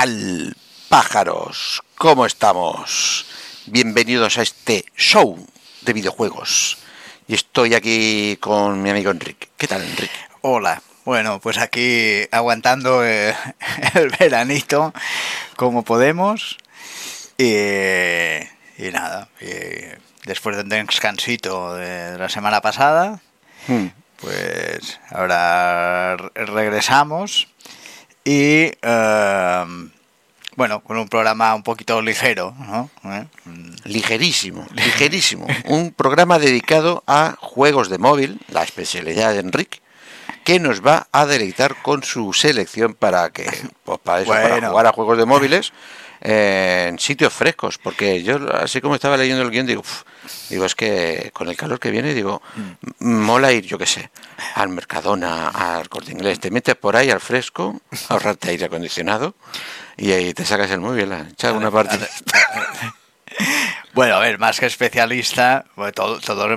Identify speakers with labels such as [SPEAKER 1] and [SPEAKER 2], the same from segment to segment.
[SPEAKER 1] tal, pájaros? ¿Cómo estamos? Bienvenidos a este show de videojuegos. Y estoy aquí con mi amigo Enrique. ¿Qué tal, Enrique?
[SPEAKER 2] Hola. Bueno, pues aquí aguantando eh, el veranito como podemos. Y, y nada, y después de un descansito de la semana pasada,
[SPEAKER 1] Hmm.
[SPEAKER 2] pues ahora re- regresamos y eh, bueno, con un programa un poquito ligero, ¿no? ¿Eh?
[SPEAKER 1] Ligerísimo, ligerísimo. Un programa dedicado a juegos de móvil, la especialidad de Enrique, que nos va a deleitar con su selección para que, pues para eso, para jugar a juegos de móviles eh, en sitios frescos. Porque yo, así como estaba leyendo el guion, digo, "Uf", digo, es que con el calor que viene, digo, mola ir, yo qué sé, al Mercadona, al Corte Inglés, te metes por ahí al fresco, ahorrarte aire acondicionado y ahí te sacas el móvil, a echar una partida.
[SPEAKER 2] Bueno, a ver, más que especialista, bueno, todo- todos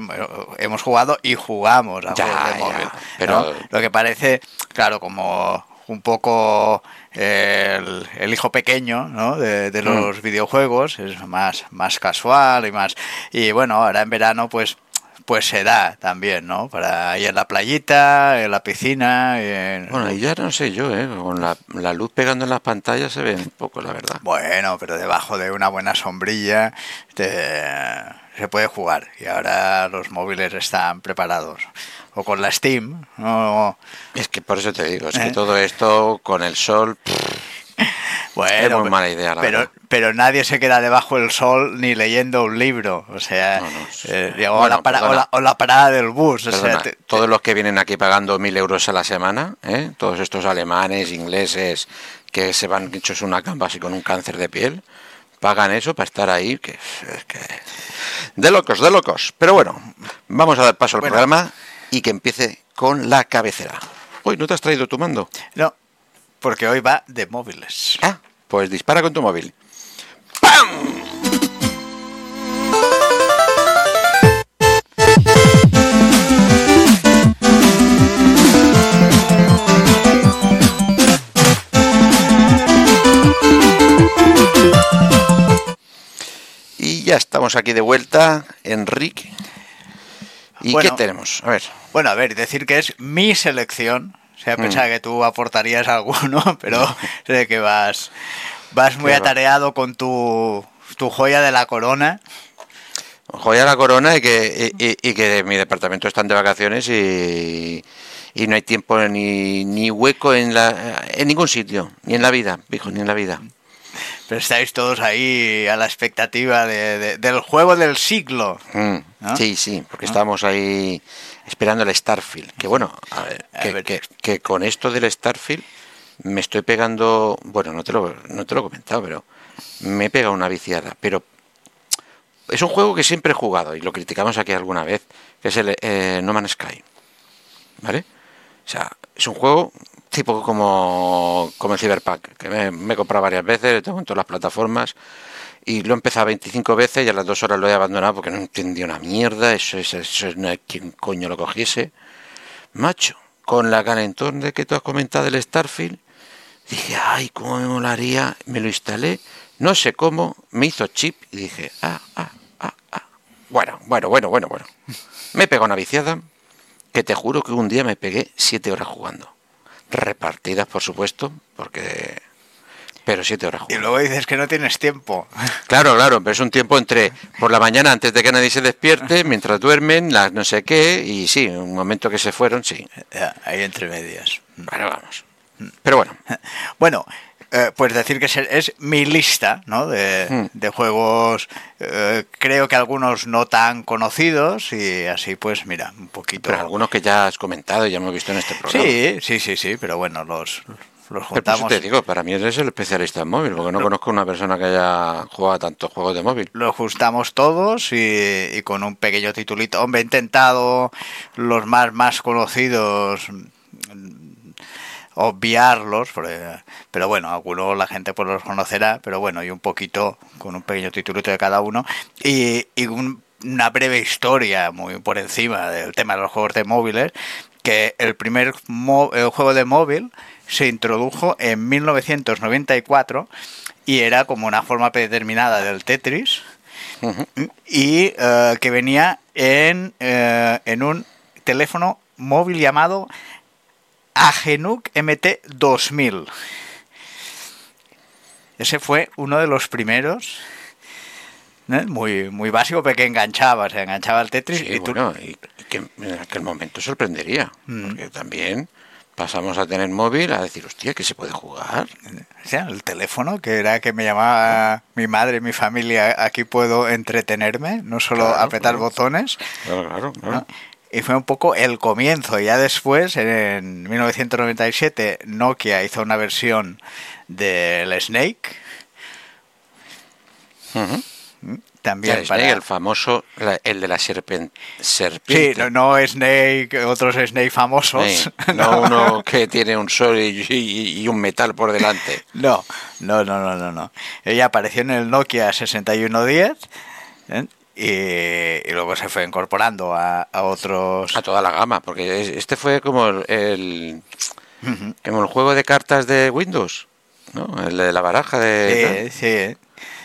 [SPEAKER 2] hemos jugado y jugamos a
[SPEAKER 1] Ya,
[SPEAKER 2] juegos de
[SPEAKER 1] ya,
[SPEAKER 2] móvil.
[SPEAKER 1] pero-
[SPEAKER 2] ¿no? Lo que parece, claro, como un poco el, el hijo pequeño ¿no? de, de los videojuegos, es más, más casual y más... Y bueno, ahora en verano pues pues se da también, ¿no? Para ir en la playita, en la piscina... y en-
[SPEAKER 1] Bueno, y ya no sé yo, ¿eh? con la, la luz pegando en las pantallas se ve un poco, la verdad.
[SPEAKER 2] Bueno, pero debajo de una buena sombrilla te- se puede jugar y ahora los móviles están preparados. O con la Steam, o-
[SPEAKER 1] Es que por eso te digo, es
[SPEAKER 2] ¿Eh?
[SPEAKER 1] que todo esto con el sol, pff,
[SPEAKER 2] bueno,
[SPEAKER 1] Es muy mala idea, la
[SPEAKER 2] pero,
[SPEAKER 1] verdad.
[SPEAKER 2] pero nadie se queda debajo del sol ni leyendo un libro, o sea,
[SPEAKER 1] No, no, sí.
[SPEAKER 2] eh, digo, o, la para- o la- o la parada del bus, o sea,
[SPEAKER 1] perdona,
[SPEAKER 2] te- te-
[SPEAKER 1] todos los que vienen aquí pagando mil euros a la semana, ¿eh? todos estos alemanes, ingleses, que se van hechos una camba así con un cáncer de piel, pagan eso para estar ahí, que que... De locos, de locos. Pero bueno, vamos a dar paso al
[SPEAKER 2] Bueno.
[SPEAKER 1] programa y que empiece con la cabecera. Uy, ¿no te has traído tu mando?
[SPEAKER 2] no, porque hoy va de móviles.
[SPEAKER 1] Ah, pues dispara con tu móvil. Y ya estamos aquí de vuelta, Enrique. ¿Y
[SPEAKER 2] Bueno.
[SPEAKER 1] qué tenemos? A ver.
[SPEAKER 2] Bueno, a ver, decir que es mi selección. O sea,
[SPEAKER 1] Mm.
[SPEAKER 2] pensaba que tú aportarías alguno, pero sé que vas, vas muy atareado con tu, tu joya de la corona.
[SPEAKER 1] Joya la corona y que, y, y- y que mi departamento están de vacaciones y, y no hay tiempo ni, ni hueco en, la, en ningún sitio, ni en la vida, hijo, ni en la vida.
[SPEAKER 2] Estáis todos ahí a la expectativa de- de- del juego del siglo.
[SPEAKER 1] Mm,
[SPEAKER 2] ¿No?
[SPEAKER 1] Sí, sí, porque estamos ahí esperando el Starfield. Que bueno, a ver,
[SPEAKER 2] A
[SPEAKER 1] que,
[SPEAKER 2] ver.
[SPEAKER 1] que- que con esto del Starfield me estoy pegando, bueno, no te lo, no te lo he comentado, pero me he pegado una viciada. Pero es un juego que siempre he jugado y lo criticamos aquí alguna vez, que es el eh, No Man's Sky. ¿Vale? O sea, es un juego tipo como, como el Cyberpunk, que me, he comprado varias veces, lo tengo en todas las plataformas y lo he empezado 25 veces y a las dos horas lo he abandonado porque no entendía una mierda, eso, es eso hay quien coño lo cogiese. Macho, con la calentón de que tú has comentado del Starfield, dije, ay, cómo me molaría, me lo instalé, no sé cómo, me hizo chip y dije, ah, ah, ah, ah. Bueno, bueno, bueno, bueno, bueno. Me pegó una viciada que te juro que un día me pegué siete horas jugando. Repartidas, por supuesto, porque... Pero siete horas
[SPEAKER 2] Y luego dices que no tienes tiempo.
[SPEAKER 1] Claro, claro, pero es un tiempo entre por la mañana antes de que nadie se despierte, mientras duermen, las no sé qué, y sí, un momento que se fueron, sí.
[SPEAKER 2] Ahí entre medias.
[SPEAKER 1] Bueno, vamos. Pero bueno,
[SPEAKER 2] Bueno, eh, pues decir que es, es mi lista ¿no? de,
[SPEAKER 1] Hmm.
[SPEAKER 2] de juegos, eh, creo que algunos no tan conocidos y así pues mira, un poquito...
[SPEAKER 1] pero algunos que ya has comentado y ya hemos visto en este programa.
[SPEAKER 2] Sí, sí, sí, sí, pero bueno, los, los
[SPEAKER 1] Pero
[SPEAKER 2] juntamos.
[SPEAKER 1] te digo, para mí eres el especialista en móvil, porque no conozco una persona que haya jugado a tantos juegos de móvil.
[SPEAKER 2] Los juntamos todos y, y con un pequeño titulito. Hombre, he intentado los más, más conocidos obviarlos, porque- pero bueno, algunos la gente pues los conocerá, pero bueno, y un poquito con un pequeño titulito de cada uno y, y un- una breve historia muy por encima del tema de los juegos de móviles, que el primer el juego de móvil se introdujo en 1994 y era como una forma predeterminada del Tetris y eh, que venía en, eh, en un teléfono móvil llamado Agenuk MT2000. Ese fue uno de los primeros muy muy básico porque enganchaba, se enganchaba el Tetris
[SPEAKER 1] Sí,
[SPEAKER 2] y tú
[SPEAKER 1] bueno, y que en aquel momento sorprendería,
[SPEAKER 2] Mm.
[SPEAKER 1] porque también pasamos a tener móvil a decir, hostia, que se puede jugar.
[SPEAKER 2] O sea, el teléfono, que era que me llamaba mi madre, mi familia, aquí puedo entretenerme, no solo
[SPEAKER 1] Claro,
[SPEAKER 2] apretar
[SPEAKER 1] claro.
[SPEAKER 2] botones.
[SPEAKER 1] Claro, claro, claro.
[SPEAKER 2] ¿no? Y fue un poco el comienzo. Ya después, en 1997, Nokia hizo una versión del Snake.
[SPEAKER 1] Ujú.
[SPEAKER 2] También
[SPEAKER 1] Ya,
[SPEAKER 2] para...
[SPEAKER 1] Snake, el famoso, el de la serpen-
[SPEAKER 2] Sí,
[SPEAKER 1] serpiente.
[SPEAKER 2] no, no Snake, otros Snake famosos.
[SPEAKER 1] Sí, no uno que tiene un sol y, y- y un metal por delante.
[SPEAKER 2] No, no, no, no, no, no. Ella apareció en el Nokia 6110 ¿eh? Y, y luego se fue incorporando a, a otros.
[SPEAKER 1] A toda la gama, porque es- este fue como el, el- como el juego de cartas de Windows, ¿no? El de la baraja de...
[SPEAKER 2] Sí, sí.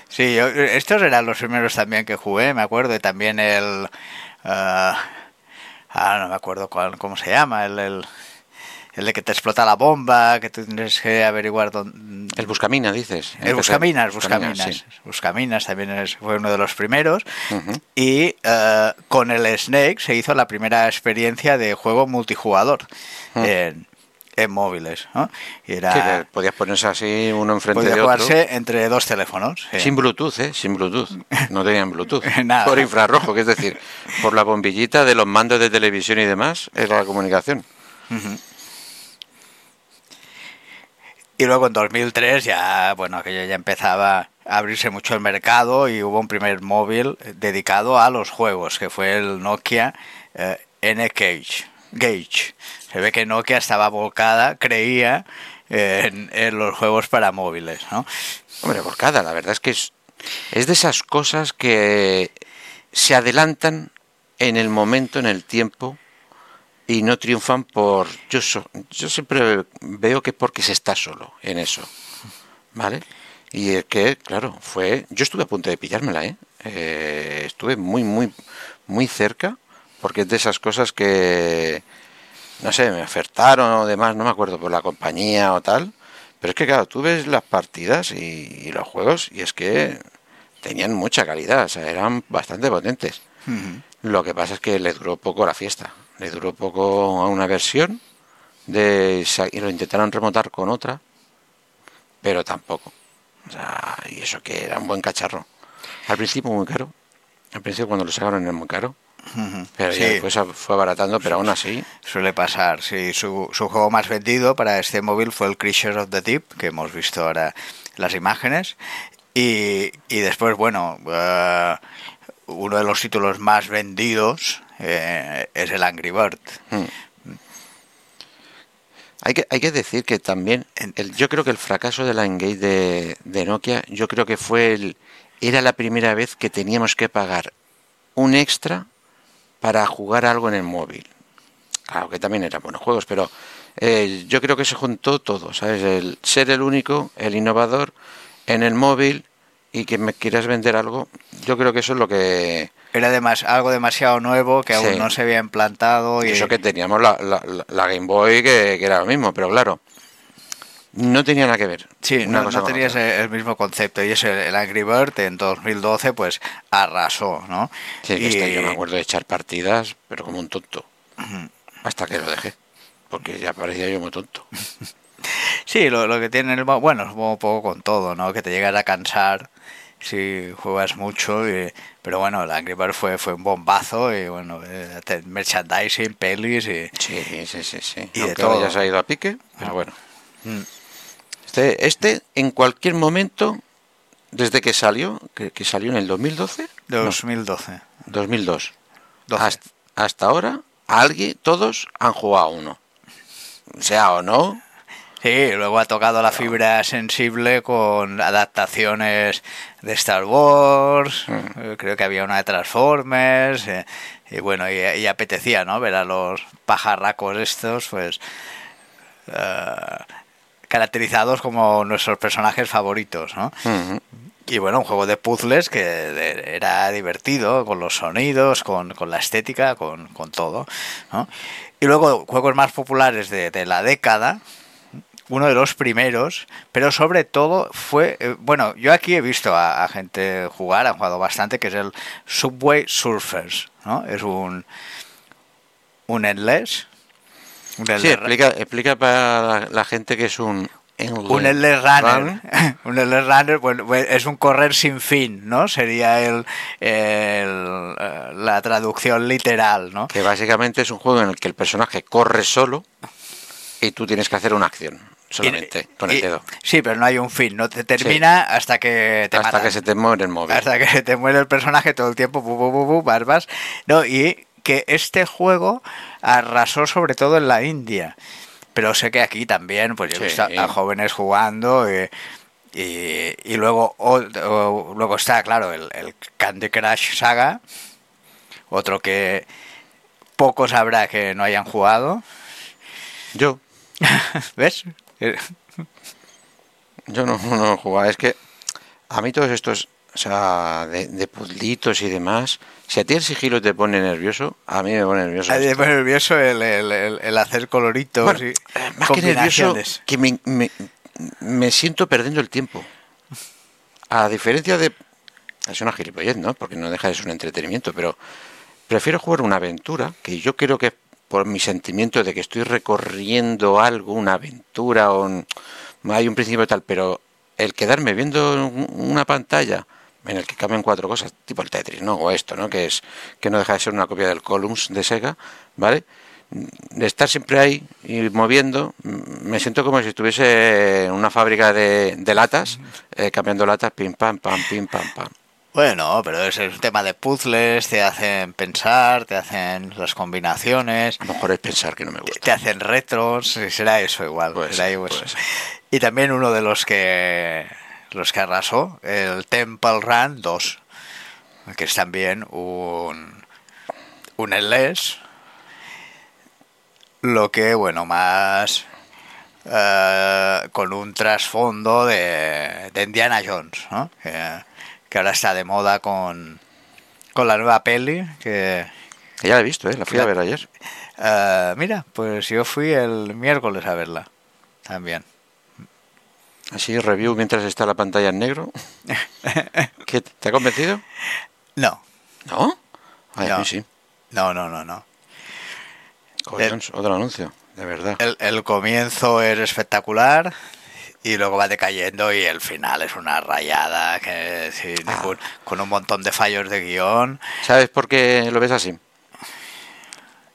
[SPEAKER 2] Sí, yo- estos eran los primeros también que jugué, me acuerdo, y también el... ah, ah, no me acuerdo cuál, cómo se llama, el, el, el de que te explota la bomba, que tú tienes que averiguar dónde...
[SPEAKER 1] El Buscamina, dices.
[SPEAKER 2] El Buscaminas,
[SPEAKER 1] Buscaminas,
[SPEAKER 2] Buscaminas.
[SPEAKER 1] sí.
[SPEAKER 2] Buscaminas también es- fue uno de los primeros. Y eh, con el Snake se hizo la primera experiencia de juego multijugador
[SPEAKER 1] Mm.
[SPEAKER 2] en, en móviles. ¿no? Y
[SPEAKER 1] Sí,
[SPEAKER 2] era,
[SPEAKER 1] que podías ponerse así uno enfrente
[SPEAKER 2] podía
[SPEAKER 1] de otro.
[SPEAKER 2] jugarse entre dos teléfonos. sí.
[SPEAKER 1] Sin Bluetooth, ¿eh? Sin Bluetooth. No tenían Bluetooth.
[SPEAKER 2] Nada.
[SPEAKER 1] Por infrarrojo, que es decir, por la bombillita de los mandos de televisión y demás, era la comunicación.
[SPEAKER 2] Y luego en 2003 ya, bueno, aquello ya empezaba a abrirse mucho el mercado y hubo un primer móvil dedicado a los juegos, que fue el Nokia eh, N-Gage. Gage. Se ve que Nokia estaba volcada, creía, en, los juegos para móviles.
[SPEAKER 1] Hombre, volcada, la verdad es que es, es de esas cosas que se adelantan en el momento, en el tiempo, y no triunfan por... Yo, so- yo siempre veo que es porque se está solo en eso, ¿vale? Y es que, claro, fue... Yo estuve a punto de pillármela, ¿eh? Eh, estuve muy, muy, muy cerca, porque es de esas cosas que, no sé, me ofertaron o demás, no me acuerdo, por la compañía o tal. Pero es que, claro, tú ves las partidas y, y los juegos y es que tenían mucha calidad, o sea, eran bastante potentes. Lo que pasa es que le duró poco la fiesta, le duró poco a una versión de y lo intentaron remontar con otra, pero tampoco. O sea, y eso que era un buen cacharro. Al principio muy caro, al principio cuando lo sacaron era muy caro, pero ya después fue abaratando, pero aún así,
[SPEAKER 2] Suele pasar, sí. Su, su juego más vendido para este móvil fue el Creature of the Deep, que hemos visto ahora las imágenes. Y, y después, bueno, eh, uno de los títulos más vendidos eh, es el Angry Bird.
[SPEAKER 1] Hay que, hay que decir que también, yo creo que el fracaso de la Engage de, de Nokia, yo creo que fue el, era la primera vez que teníamos que pagar un extra para jugar algo en el móvil. Claro que también eran buenos juegos, pero eh, yo creo que se juntó todo, ¿sabes? El ser el único, el innovador en el móvil y que me quieras vender algo, yo creo que eso es lo que...
[SPEAKER 2] Era demas- algo demasiado nuevo que aún
[SPEAKER 1] Sí.
[SPEAKER 2] no se había implantado. Y
[SPEAKER 1] eso que teníamos la, la- la- Game Boy, que, que era lo mismo, pero claro, no tenía nada que ver.
[SPEAKER 2] Sí,
[SPEAKER 1] una
[SPEAKER 2] no,
[SPEAKER 1] cosa
[SPEAKER 2] no tenías el mismo concepto. Y ese, el Angry Bird en 2012, pues arrasó, ¿no?
[SPEAKER 1] Sí,
[SPEAKER 2] y,
[SPEAKER 1] este yo me acuerdo de echar partidas, pero como un tonto. Hasta que lo dejé. Porque ya parecía yo muy tonto.
[SPEAKER 2] Sí, lo, lo que tiene el bueno, es un poco con todo, ¿no? Que te llegas a cansar si juegas mucho, y- pero bueno, Angry Birds fue, fue un bombazo y bueno, eh, merchandising, pelis y...
[SPEAKER 1] Sí, sí, sí, sí.
[SPEAKER 2] Y de
[SPEAKER 1] Aunque
[SPEAKER 2] todo.
[SPEAKER 1] ya se ha ido a pique, pero bueno.
[SPEAKER 2] Mm.
[SPEAKER 1] Este, este, en cualquier momento, desde que salió, que, que salió en el 2012, No,
[SPEAKER 2] 2012.
[SPEAKER 1] 2002,
[SPEAKER 2] 12.
[SPEAKER 1] hasta, hasta ahora, alguien, todos han jugado uno. Sea o no,
[SPEAKER 2] Sí, luego ha tocado la fibra sensible con adaptaciones de Star Wars, eh, creo que había una de Transformers, eh, y bueno, y, y apetecía, ¿no? Ver a los pajarracos estos, pues, eh, caracterizados como nuestros personajes favoritos, ¿no?
[SPEAKER 1] Ujú.
[SPEAKER 2] Y bueno, un juego de puzzles que era divertido, con los sonidos, con, con la estética, con, con todo. ¿no? Y luego juegos más populares de, de la década, uno de los primeros, pero sobre todo fue, eh, bueno, yo aquí he visto a, a gente jugar, han jugado bastante, que es el Subway Surfers, ¿no? Es un, un endless. Un
[SPEAKER 1] Sí,
[SPEAKER 2] endless-
[SPEAKER 1] explica, explica para la, la gente que es un...
[SPEAKER 2] un endless runner. un endless runner bueno, pues, es un correr sin fin, ¿no? Sería el, el, eh, la traducción literal, ¿no?
[SPEAKER 1] Que básicamente es un juego en el que el personaje corre solo y tú tienes que hacer una acción solamente
[SPEAKER 2] Y-
[SPEAKER 1] con el
[SPEAKER 2] y-
[SPEAKER 1] dedo.
[SPEAKER 2] Sí, pero no hay un fin, no te termina hasta que te
[SPEAKER 1] Hasta
[SPEAKER 2] matan.
[SPEAKER 1] que se te muere el móvil.
[SPEAKER 2] hasta que se te muere el personaje todo el tiempo, bu, bu, bu, vas. No, y que este juego arrasó sobre todo en la India. Pero sé que aquí también, pues yo he visto a, jóvenes jugando y, y luego, o- o- luego está, claro, el, el Candy Crush Saga, otro que pocos habrá que no hayan jugado.
[SPEAKER 1] Yo,
[SPEAKER 2] ¿Ves?
[SPEAKER 1] Yo no, no jugaba. Es que a mí todos estos, o sea, de, de puzzlitos y demás, si a ti el sigilo te pone nervioso, a mí me pone nervioso.
[SPEAKER 2] Me
[SPEAKER 1] esto.
[SPEAKER 2] pone nervioso el, el- el- el hacer coloritos
[SPEAKER 1] Bueno,
[SPEAKER 2] y
[SPEAKER 1] eh, más que nervioso, que me, me, me siento perdiendo el tiempo. A diferencia de... Es una gilipollez, ¿no? Porque no deja de ser un entretenimiento, pero prefiero jugar una aventura, que yo creo que por mi sentimiento de que estoy recorriendo algo, una aventura, o hay un principio tal, pero el quedarme viendo un- una pantalla en el que cambian cuatro cosas, tipo el Tetris, ¿no? O esto, ¿no? Que es que no deja de ser una copia del Columns de Sega, ¿vale? de estar siempre ahí y moviendo, me siento como si estuviese en una fábrica de, de latas, eh, cambiando latas, pim pam, pam, pim pam, pam.
[SPEAKER 2] Bueno, pero es un tema de puzzles, te hacen pensar, te hacen las combinaciones,
[SPEAKER 1] A lo mejor es pensar que no me gusta.
[SPEAKER 2] te hacen retros, será eso igual. Será. Y también uno de los que los que arrasó, el Temple Run 2, que es también un un LS, lo que bueno más eh, con un trasfondo de, de Indiana Jones, ¿no? Que, que ahora está de moda con con la nueva peli que
[SPEAKER 1] Que ya la he visto, ¿eh? la fui a ver ayer.
[SPEAKER 2] eh, mira, pues yo fui el miércoles a verla también.
[SPEAKER 1] Así, review mientras está la pantalla en negro. ¿Qué, ¿Te ha convencido?
[SPEAKER 2] No,
[SPEAKER 1] ¿No? Ay, a
[SPEAKER 2] No.
[SPEAKER 1] mí sí.
[SPEAKER 2] no, no, no, no.
[SPEAKER 1] Otro anuncio, de verdad.
[SPEAKER 2] El, el comienzo es espectacular y luego va decayendo y el final es una rayada que sin
[SPEAKER 1] Ah.
[SPEAKER 2] con un montón de fallos de guion.
[SPEAKER 1] ¿Sabes por qué lo ves así?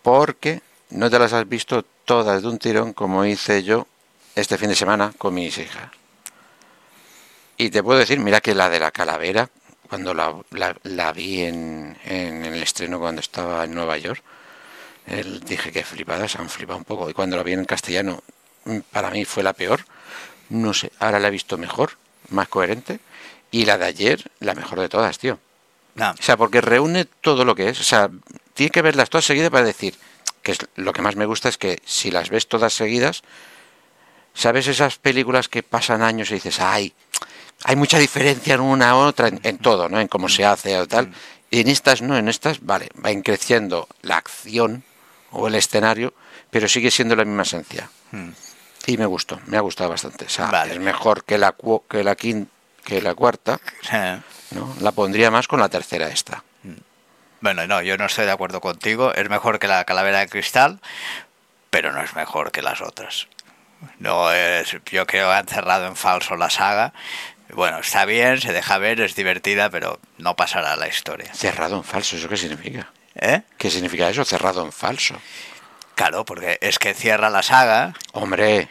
[SPEAKER 1] Porque no te las has visto todas de un tirón como hice yo este fin de semana con mis hijas. Y te puedo decir, mira que la de la calavera, cuando la, la- la vi en, en el estreno cuando estaba en Nueva York, el- dije que flipadas, han flipado un poco. Y cuando la vi en castellano, mm, para mí fue la peor. No sé, ahora la he visto mejor, más coherente. Y la de ayer, la mejor de todas, tío.
[SPEAKER 2] No,
[SPEAKER 1] O sea, porque reúne todo lo que es. O sea, tiene que verlas todas seguidas para decir que es lo que más me gusta es que si las ves todas seguidas, ¿sabes esas películas que pasan años y dices, ay, hay mucha diferencia en una a otra, en, en todo, ¿no? En cómo se hace o tal. Y en estas no, en estas, vale, va creciendo la acción o el escenario, pero sigue siendo la misma esencia.
[SPEAKER 2] Hmm.
[SPEAKER 1] Y me gustó, me ha gustado bastante. O sea,
[SPEAKER 2] Vale.
[SPEAKER 1] es mejor que la, que la quin- que la cuarta, ¿no? La pondría más con la tercera esta.
[SPEAKER 2] bueno, no, yo no estoy de acuerdo contigo. Es mejor que la calavera de cristal, pero no es mejor que las otras. No es, yo creo que han cerrado en falso la saga. Bueno, está bien, se deja ver, es divertida, pero no pasará a la historia.
[SPEAKER 1] Cerrado en falso, ¿eso qué significa?
[SPEAKER 2] ¿Eh?
[SPEAKER 1] ¿Qué significa eso? Cerrado en falso.
[SPEAKER 2] Claro, porque es que cierra la saga.
[SPEAKER 1] Hombre,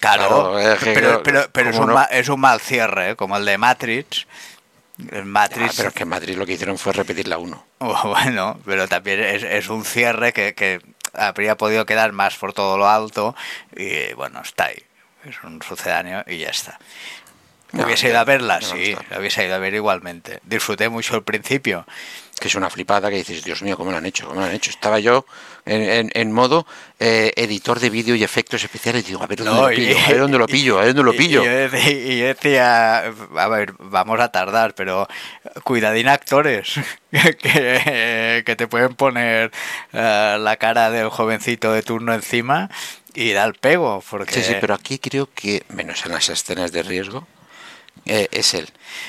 [SPEAKER 2] Claro,
[SPEAKER 1] Claro, es que
[SPEAKER 2] pero, pero, pero es,
[SPEAKER 1] ¿cómo
[SPEAKER 2] un
[SPEAKER 1] no?
[SPEAKER 2] ma- es un mal cierre, ¿eh? como el de Matrix. El
[SPEAKER 1] ah,
[SPEAKER 2] Matrix,
[SPEAKER 1] pero es que en Madrid lo que hicieron fue repetir la 1.
[SPEAKER 2] bueno, pero también es, es un cierre que, que habría podido quedar más por todo lo alto y bueno, está ahí. Es un sucedáneo y ya está.
[SPEAKER 1] No,
[SPEAKER 2] ¿Hubiese ido a verla? sí, la hubiese ido a ver igualmente. Disfruté mucho el principio.
[SPEAKER 1] que es una flipada que dices, Dios mío, ¿cómo lo han hecho? ¿Cómo lo han hecho? Estaba yo en, en- en modo eh, editor de vídeo y efectos especiales digo, a ver dónde
[SPEAKER 2] No,
[SPEAKER 1] lo
[SPEAKER 2] y-
[SPEAKER 1] pillo, a ver dónde lo pillo, a ver dónde lo pillo.
[SPEAKER 2] Y, y yo decía, a ver, vamos a tardar, pero cuidadín actores que, que te pueden poner eh, la cara del jovencito de turno encima y da el pego. Porque...
[SPEAKER 1] Sí, sí, pero aquí creo que, menos en las escenas de riesgo, eh, es él.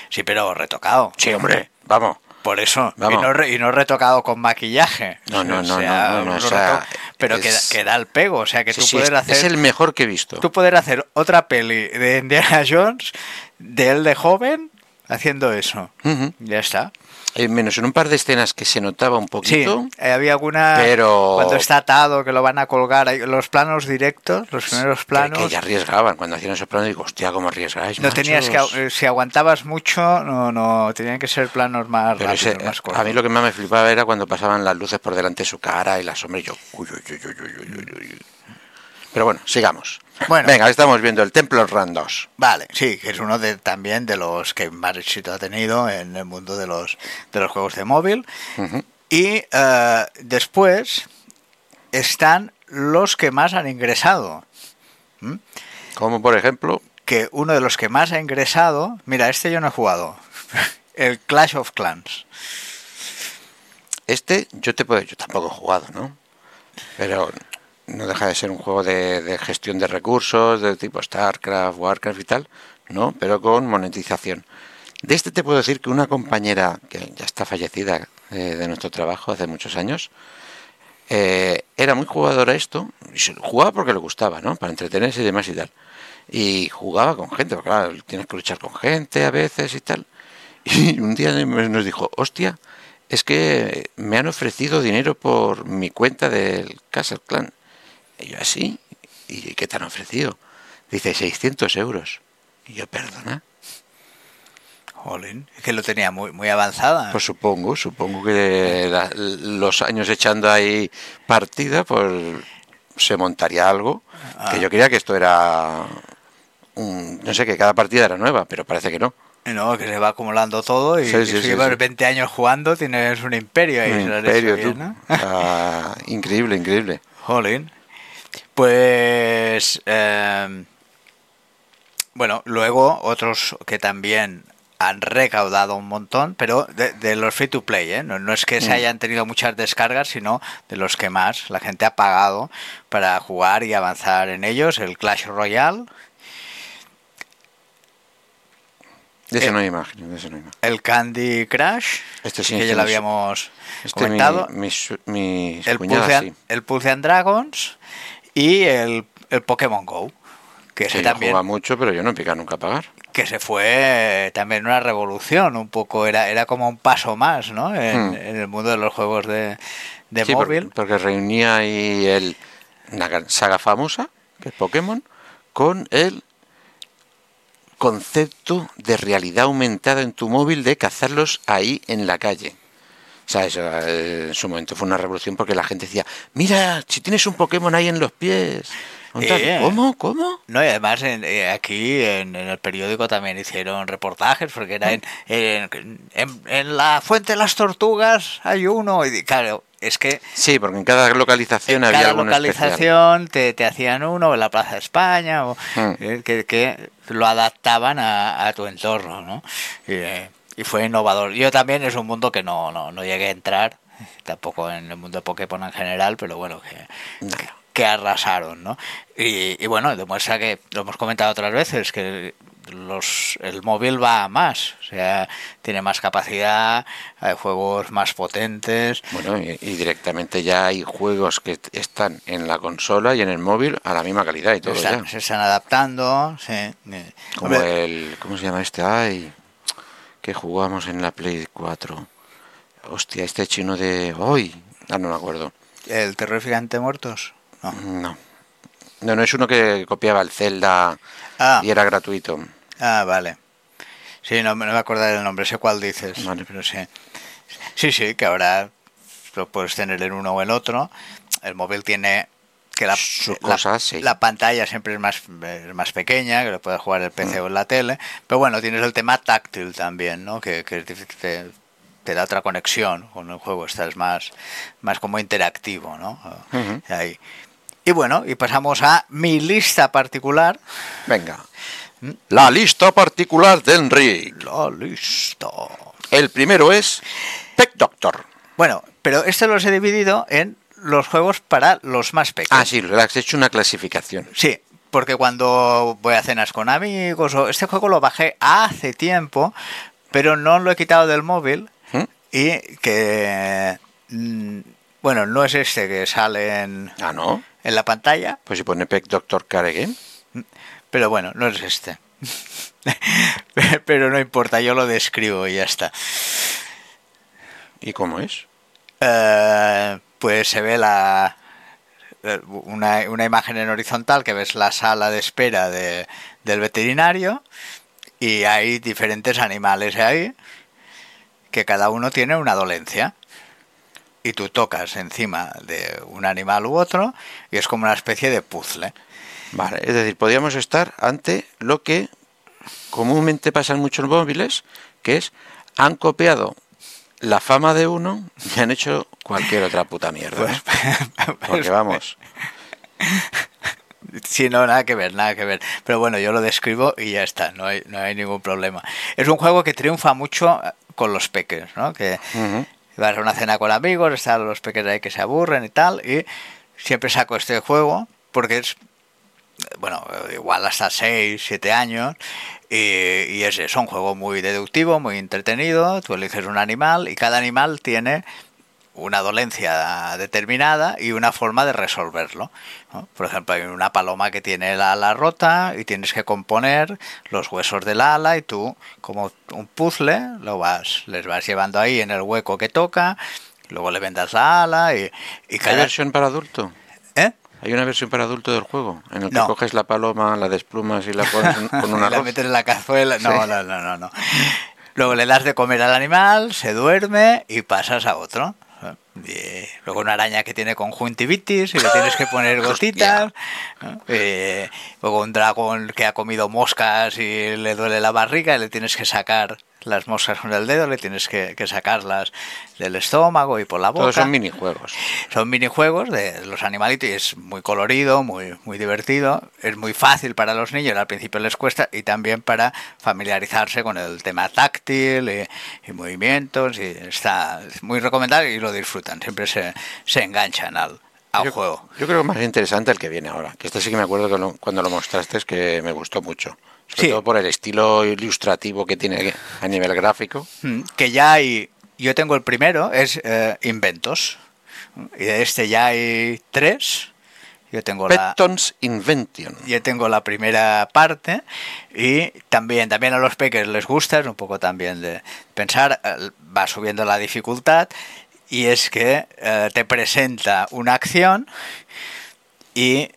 [SPEAKER 2] Sí, pero retocado.
[SPEAKER 1] Sí, hombre, vamos.
[SPEAKER 2] Por eso. Y no, re- y no retocado con maquillaje.
[SPEAKER 1] No, no,
[SPEAKER 2] O
[SPEAKER 1] no,
[SPEAKER 2] sea,
[SPEAKER 1] no, no, no,
[SPEAKER 2] un
[SPEAKER 1] o sea,
[SPEAKER 2] retoque, pero que,
[SPEAKER 1] es-
[SPEAKER 2] que da el pego. O sea, que
[SPEAKER 1] Sí,
[SPEAKER 2] tú
[SPEAKER 1] sí,
[SPEAKER 2] puedes
[SPEAKER 1] es,
[SPEAKER 2] hacer.
[SPEAKER 1] es el mejor que he visto.
[SPEAKER 2] Tú poder hacer otra peli de Indiana Jones, de él de joven, haciendo eso. Ya está.
[SPEAKER 1] Eh, menos en un par de escenas que se notaba un
[SPEAKER 2] Sí,
[SPEAKER 1] poquito.
[SPEAKER 2] eh, había alguna.
[SPEAKER 1] pero-
[SPEAKER 2] Cuando está atado, que lo van a colgar. Los planos directos, los primeros
[SPEAKER 1] que-
[SPEAKER 2] planos.
[SPEAKER 1] Que, ya arriesgaban. Cuando hacían esos planos, digo, hostia, cómo arriesgáis.
[SPEAKER 2] no tenías que.
[SPEAKER 1] machos".
[SPEAKER 2] eh, Si aguantabas mucho, no, no. Tenían que ser planos más
[SPEAKER 1] Pero
[SPEAKER 2] rápidos,
[SPEAKER 1] ese-
[SPEAKER 2] más
[SPEAKER 1] a
[SPEAKER 2] cortos.
[SPEAKER 1] mí lo que más me flipaba era cuando pasaban las luces por delante de su cara y la sombra y yo... uy, uy, uy, uy, uy, uy, uy, uy. Pero bueno, sigamos.
[SPEAKER 2] Bueno.
[SPEAKER 1] Venga, estamos viendo el Templo Run 2.
[SPEAKER 2] Vale, sí, que es uno de también de los que más éxito ha tenido en el mundo de los de los juegos de móvil. Y eh, después están los que más han ingresado. ¿Mm?
[SPEAKER 1] Como por ejemplo...
[SPEAKER 2] Que uno de los que más ha ingresado, mira, este yo no he jugado. El Clash of Clans.
[SPEAKER 1] Este, yo te puedo, yo tampoco he jugado, ¿no? Pero no deja de ser un juego de, gestión de recursos, de tipo StarCraft, Warcraft y tal, ¿no? Pero con monetización. De este te puedo decir que una compañera que ya está fallecida eh, de nuestro trabajo hace muchos años, eh, era muy jugadora esto, y se- jugaba porque le gustaba, ¿no? Para entretenerse y demás y tal. Y jugaba con gente, porque claro, tienes que luchar con gente a veces y tal. Y un día nos dijo, hostia, es que me han ofrecido dinero por mi cuenta del Castle Clan. Y yo así, ¿y qué te han ofrecido? Dice 600 euros. Y yo, perdona.
[SPEAKER 2] Jolín, es que lo tenía muy, muy avanzada.
[SPEAKER 1] Pues supongo, supongo que la- los años echando ahí partida, pues se montaría algo.
[SPEAKER 2] Ah.
[SPEAKER 1] Que yo creía que esto era, un- no sé, que cada partida era nueva, pero parece que no.
[SPEAKER 2] no, que se va acumulando todo y
[SPEAKER 1] Sí, sí,
[SPEAKER 2] si
[SPEAKER 1] sí,
[SPEAKER 2] llevas
[SPEAKER 1] sí.
[SPEAKER 2] 20 años jugando tienes un imperio ahí.
[SPEAKER 1] Un imperio,
[SPEAKER 2] bien,
[SPEAKER 1] tú.
[SPEAKER 2] ¿no?
[SPEAKER 1] Ah, increíble, increíble.
[SPEAKER 2] Jolín. Pues. eh, bueno, luego otros que también han recaudado un montón, pero de, de los free to play, ¿eh? no, no es que se
[SPEAKER 1] Mm.
[SPEAKER 2] hayan tenido muchas descargas, sino de los que más la gente ha pagado para jugar y avanzar en ellos. El Clash Royale,
[SPEAKER 1] De ese
[SPEAKER 2] Eh,
[SPEAKER 1] no hay imagen, de ese no hay imagen.
[SPEAKER 2] el Candy Crush,
[SPEAKER 1] Este sí,
[SPEAKER 2] que
[SPEAKER 1] este
[SPEAKER 2] ya lo
[SPEAKER 1] me su-
[SPEAKER 2] habíamos
[SPEAKER 1] Este mi,
[SPEAKER 2] comentado.
[SPEAKER 1] mi, su- mi
[SPEAKER 2] el Pulse,
[SPEAKER 1] sí.
[SPEAKER 2] el Pulse and Dragons y el, el Pokémon Go. Que
[SPEAKER 1] Sí,
[SPEAKER 2] también
[SPEAKER 1] mucho, pero yo no he picado nunca a pagar.
[SPEAKER 2] que se fue también una revolución, un poco, era, era como un paso más, ¿no? En,
[SPEAKER 1] Hmm.
[SPEAKER 2] en el mundo de los juegos de, de
[SPEAKER 1] Sí,
[SPEAKER 2] móvil.
[SPEAKER 1] porque reunía ahí el, una saga famosa, que es Pokémon, con el concepto de realidad aumentada en tu móvil de cazarlos ahí en la calle. Eso eh, en su momento fue una revolución porque la gente decía, mira, si tienes un Pokémon ahí en los pies. Tal,
[SPEAKER 2] Eh.
[SPEAKER 1] ¿Cómo? ¿Cómo?
[SPEAKER 2] No, y además en- eh, aquí en, en el periódico también hicieron reportajes, porque era en, en, en- en la Fuente de las Tortugas hay uno, y claro, es que
[SPEAKER 1] Sí, porque en cada localización
[SPEAKER 2] en
[SPEAKER 1] había
[SPEAKER 2] cada
[SPEAKER 1] alguna especial.
[SPEAKER 2] localización te, te hacían uno en la Plaza de España, o,
[SPEAKER 1] Hmm.
[SPEAKER 2] eh, que, que lo adaptaban a, a tu entorno, ¿no? Y, eh, y fue innovador. Yo también es un mundo que no, no, no llegué a entrar, tampoco en el mundo de Pokémon en general, pero bueno, que,
[SPEAKER 1] No.
[SPEAKER 2] que arrasaron, ¿no? Y, y bueno, demuestra que, lo hemos comentado otras veces, que los, el móvil va a más, o sea, tiene más capacidad, hay juegos más potentes,
[SPEAKER 1] Bueno, y, y directamente ya hay juegos que están en la consola y en el móvil a la misma calidad y todo
[SPEAKER 2] se, están,
[SPEAKER 1] ya.
[SPEAKER 2] se están adaptando, sí.
[SPEAKER 1] Como
[SPEAKER 2] Hombre,
[SPEAKER 1] el... ¿Cómo se llama este? Ay, que jugamos en la Play 4. Hostia, este chino de... hoy Ah, no me acuerdo.
[SPEAKER 2] el terroríficamente muertos. No.
[SPEAKER 1] No. No, no, es uno que copiaba el Zelda
[SPEAKER 2] Ah,
[SPEAKER 1] y era gratuito.
[SPEAKER 2] ah, vale. Sí, no, me- no me acuerdo del nombre, sé cuál dices,
[SPEAKER 1] Vale.
[SPEAKER 2] pero sí. Sí, sí, que ahora lo puedes tener en uno o en otro. El móvil tiene que la,
[SPEAKER 1] Su
[SPEAKER 2] la-
[SPEAKER 1] cosa, sí.
[SPEAKER 2] la pantalla siempre es más, es más pequeña, que lo puedes jugar el PC o en la tele, pero bueno, tienes el tema táctil también, ¿no? Que, que te, te da otra conexión con el juego, estás más, más como interactivo, ¿no? Ahí. Y bueno, y pasamos a mi lista particular.
[SPEAKER 1] Venga. La lista particular de Enric.
[SPEAKER 2] La lista.
[SPEAKER 1] El primero es Tech Doctor.
[SPEAKER 2] Bueno, pero este los he dividido en los juegos para los más pequeños.
[SPEAKER 1] Ah, sí, has hecho una clasificación.
[SPEAKER 2] Sí, porque cuando voy a cenas con amigos, o este juego lo bajé hace tiempo, pero no lo he quitado del móvil
[SPEAKER 1] ¿Mm?
[SPEAKER 2] y que, mm, bueno, no es este que sale en,
[SPEAKER 1] Ah, ¿no?
[SPEAKER 2] en la pantalla,
[SPEAKER 1] Pues si pone Tech Doctor Care Game.
[SPEAKER 2] pero bueno, no es este. pero no importa, yo lo describo y ya está.
[SPEAKER 1] ¿Y cómo es?
[SPEAKER 2] Eh, pues se ve la eh, una, una imagen en horizontal que ves la sala de espera de, del veterinario y hay diferentes animales ahí que cada uno tiene una dolencia y tú tocas encima de un animal u otro y es como una especie de puzzle.
[SPEAKER 1] Vale, es decir, podríamos estar ante lo que comúnmente pasa en muchos móviles, que es han copiado la fama de uno y han hecho cualquier otra puta mierda. ¿no? Porque vamos,
[SPEAKER 2] Sí, no, nada que ver, nada que ver. Pero bueno, yo lo describo y ya está, no hay, no hay ningún problema. Es un juego que triunfa mucho con los peques, ¿no? Que
[SPEAKER 1] Ujú.
[SPEAKER 2] vas a una cena con amigos, están los peques ahí que se aburren y tal, y siempre saco este juego porque es, bueno, igual hasta 6, 7 años, y, y es, un juego muy deductivo, muy entretenido, tú eliges un animal y cada animal tiene una dolencia determinada y una forma de resolverlo. ¿no? Por ejemplo, hay una paloma que tiene la ala rota y tienes que componer los huesos del ala y tú, como un puzzle, lo vas, les vas llevando ahí en el hueco que toca, luego le vendas la ala y, y
[SPEAKER 1] ¿hay
[SPEAKER 2] cada...
[SPEAKER 1] versión para adulto?
[SPEAKER 2] ¿Eh?
[SPEAKER 1] ¿Hay una versión para adulto del juego? En el que
[SPEAKER 2] No.
[SPEAKER 1] coges la paloma, la desplumas y la pones con una
[SPEAKER 2] la
[SPEAKER 1] arroz.
[SPEAKER 2] metes en la cazuela. No,
[SPEAKER 1] Sí.
[SPEAKER 2] no, no, no, no. Luego le das de comer al animal, se duerme y pasas a otro. Y luego una araña que tiene conjuntivitis y le tienes que poner gotitas. ¿no? Eh, luego un dragón que ha comido moscas y le duele la barriga y le tienes que sacar las moscas con el dedo, le tienes que, que sacarlas del estómago y por la boca.
[SPEAKER 1] Todos son minijuegos.
[SPEAKER 2] Son minijuegos de los animalitos y es muy colorido, muy, muy divertido. Es muy fácil para los niños, al principio les cuesta, y también para familiarizarse con el tema táctil y, y movimientos. Y está muy recomendable y lo disfrutan, siempre se, se enganchan al, al
[SPEAKER 1] yo,
[SPEAKER 2] juego.
[SPEAKER 1] yo creo que más interesante el que viene ahora. Que este sí que me acuerdo que lo- cuando lo mostraste es que me gustó mucho. Sobre
[SPEAKER 2] Sí.
[SPEAKER 1] todo por el estilo ilustrativo que tiene a nivel gráfico.
[SPEAKER 2] Mm, Que ya hay, yo tengo el primero, es eh, Inventos. Y de este ya hay tres. Yo tengo la...
[SPEAKER 1] Petton's Invention.
[SPEAKER 2] Yo tengo la primera parte y también, también a los peques les gusta, es un poco también de pensar, va subiendo la dificultad y es que eh, te presenta una acción y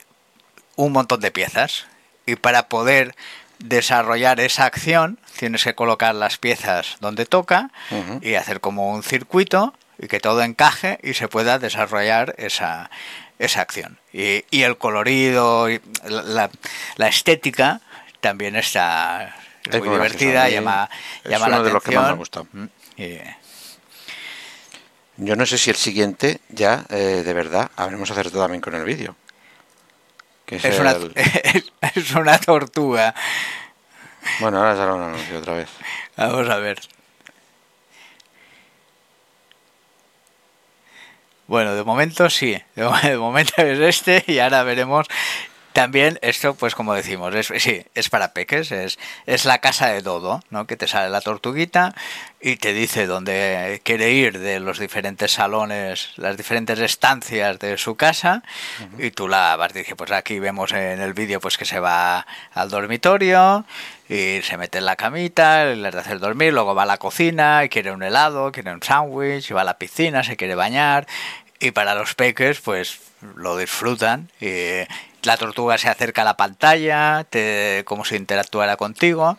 [SPEAKER 2] un montón de piezas. Y para poder desarrollar esa acción tienes que colocar las piezas donde toca y hacer como un circuito y que todo encaje y se pueda desarrollar esa, esa acción. Y, y el colorido, y la, estética también está es
[SPEAKER 1] Es
[SPEAKER 2] muy divertida, llama,
[SPEAKER 1] es
[SPEAKER 2] llama
[SPEAKER 1] uno
[SPEAKER 2] la
[SPEAKER 1] de los que más me.
[SPEAKER 2] Mm,
[SPEAKER 1] Yo no sé si el siguiente ya, eh, de verdad, habremos acertado también con el vídeo. Que es
[SPEAKER 2] es, una, es una tortuga.
[SPEAKER 1] Bueno, ahora sale un anuncio otra vez.
[SPEAKER 2] Vamos a ver. Bueno, de momento sí, de momento es este y ahora veremos. También esto, pues como decimos, es, sí, es para peques, es, es la casa de Dodo, ¿no? Que te sale la tortuguita y te dice dónde quiere ir de los diferentes salones, las diferentes estancias de su casa y tú la vas, dije, pues aquí vemos en el vídeo pues que se va al dormitorio y se mete en la camita, le de hacer dormir, luego va a la cocina y quiere un helado, quiere un sándwich, y va a la piscina, se quiere bañar y para los peques pues lo disfrutan y la tortuga se acerca a la pantalla, te, como si interactuara contigo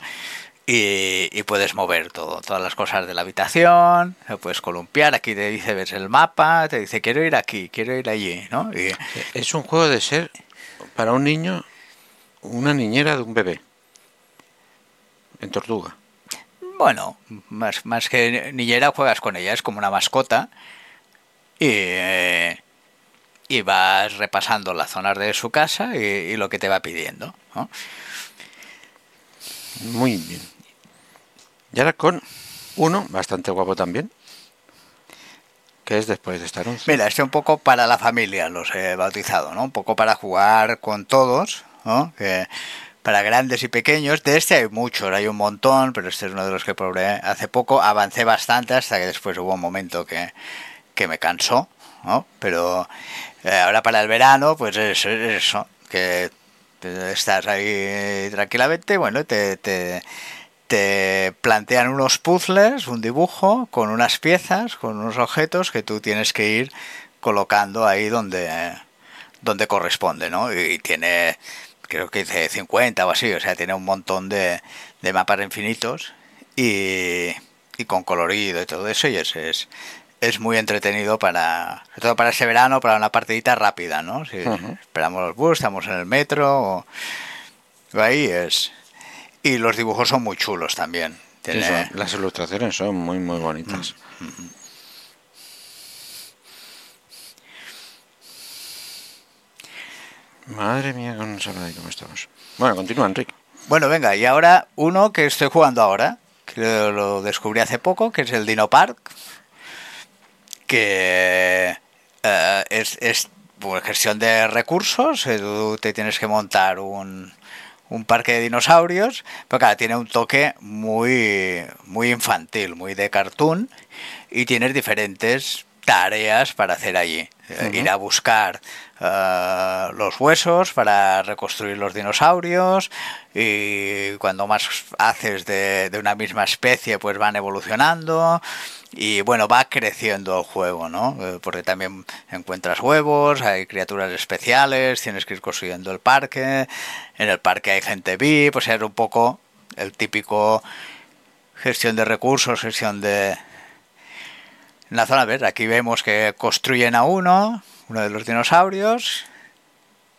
[SPEAKER 2] y, y puedes mover todo, todas las cosas de la habitación, puedes columpiar, aquí te dice, ves el mapa, te dice, quiero ir aquí, quiero ir allí, ¿no? Y,
[SPEAKER 1] Es un juego de ser para un niño una niñera de un bebé. En Tortuga.
[SPEAKER 2] bueno, más, más que niñera juegas con ella, es como una mascota y, eh, y vas repasando las zonas de su casa y, y lo que te va pidiendo, ¿no?
[SPEAKER 1] Muy bien. Y ahora con uno bastante guapo también. Que es después de estar 11.
[SPEAKER 2] Mira, este un poco para la familia los he bautizado, ¿no? Un poco para jugar con todos, ¿no? Que para grandes y pequeños. De este hay muchos, hay un montón, pero este es uno de los que probé hace poco. Avancé bastante hasta que después hubo un momento que, que me cansó, ¿no? Pero ahora para el verano, pues es, es eso, que estás ahí tranquilamente, bueno, te, te, te plantean unos puzzles, un dibujo con unas piezas, con unos objetos que tú tienes que ir colocando ahí donde, donde corresponde, ¿no? Y tiene, creo que dice 50 o así, o sea, tiene un montón de, de mapas infinitos y, y con colorido y todo eso, y es, es, es muy entretenido para, sobre todo para ese verano, para una partidita rápida, ¿no? Si esperamos el bus, estamos en el metro, o, ahí es. Y los dibujos son muy chulos también. Tiene-
[SPEAKER 1] las ilustraciones son muy, muy bonitas. Madre mía, con sabrá de cómo estamos. Bueno, continúa, Enrique.
[SPEAKER 2] Bueno, venga, y ahora uno que estoy jugando ahora, que lo descubrí hace poco, que es el Dino Park, que eh, es, es gestión de recursos, eh, tú te tienes que montar un, un parque de dinosaurios, pero claro, tiene un toque muy, muy infantil, muy de cartoon, y tienes diferentes tareas para hacer allí. Eh, Ir a buscar eh, los huesos para reconstruir los dinosaurios y cuando más haces de, de una misma especie pues van evolucionando y bueno va creciendo el juego no Eh, porque también encuentras huevos hay criaturas especiales tienes que ir construyendo el parque. En el parque hay gente VIP pues es un poco el típico gestión de recursos gestión de en la zona, a ver, aquí vemos que construyen a uno, uno de los dinosaurios,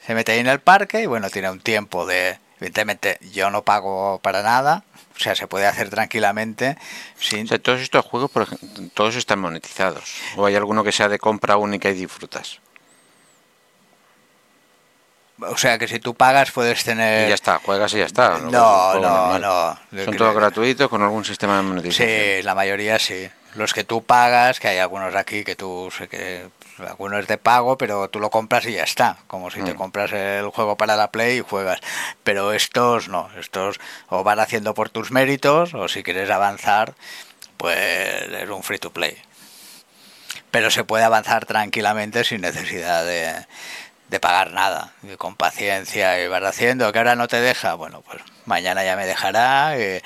[SPEAKER 2] se mete ahí en el parque y bueno, tiene un tiempo de... Evidentemente yo no pago para nada, o sea, se puede hacer tranquilamente sin...
[SPEAKER 1] O sea, todos estos juegos, por ejemplo, todos están monetizados. ¿O hay alguno que sea de compra única y disfrutas?
[SPEAKER 2] O sea, que si tú pagas puedes
[SPEAKER 1] Y
[SPEAKER 2] tener...
[SPEAKER 1] ya está, juegas y ya está.
[SPEAKER 2] No, no,
[SPEAKER 1] normal.
[SPEAKER 2] no. Yo
[SPEAKER 1] Son todos gratuitos con algún sistema de monetización.
[SPEAKER 2] Sí, la mayoría sí. Los que tú pagas, que hay algunos aquí que tú sé que algunos es de pago, pero tú lo compras y ya está, como si te
[SPEAKER 1] Mm.
[SPEAKER 2] compras el juego para la Play y juegas. Pero estos no, estos o van haciendo por tus méritos o si quieres avanzar, pues es un free to play. Pero se puede avanzar tranquilamente sin necesidad de, de pagar nada, y con paciencia y vas haciendo, que ahora no te deja, bueno, pues mañana ya me dejará y,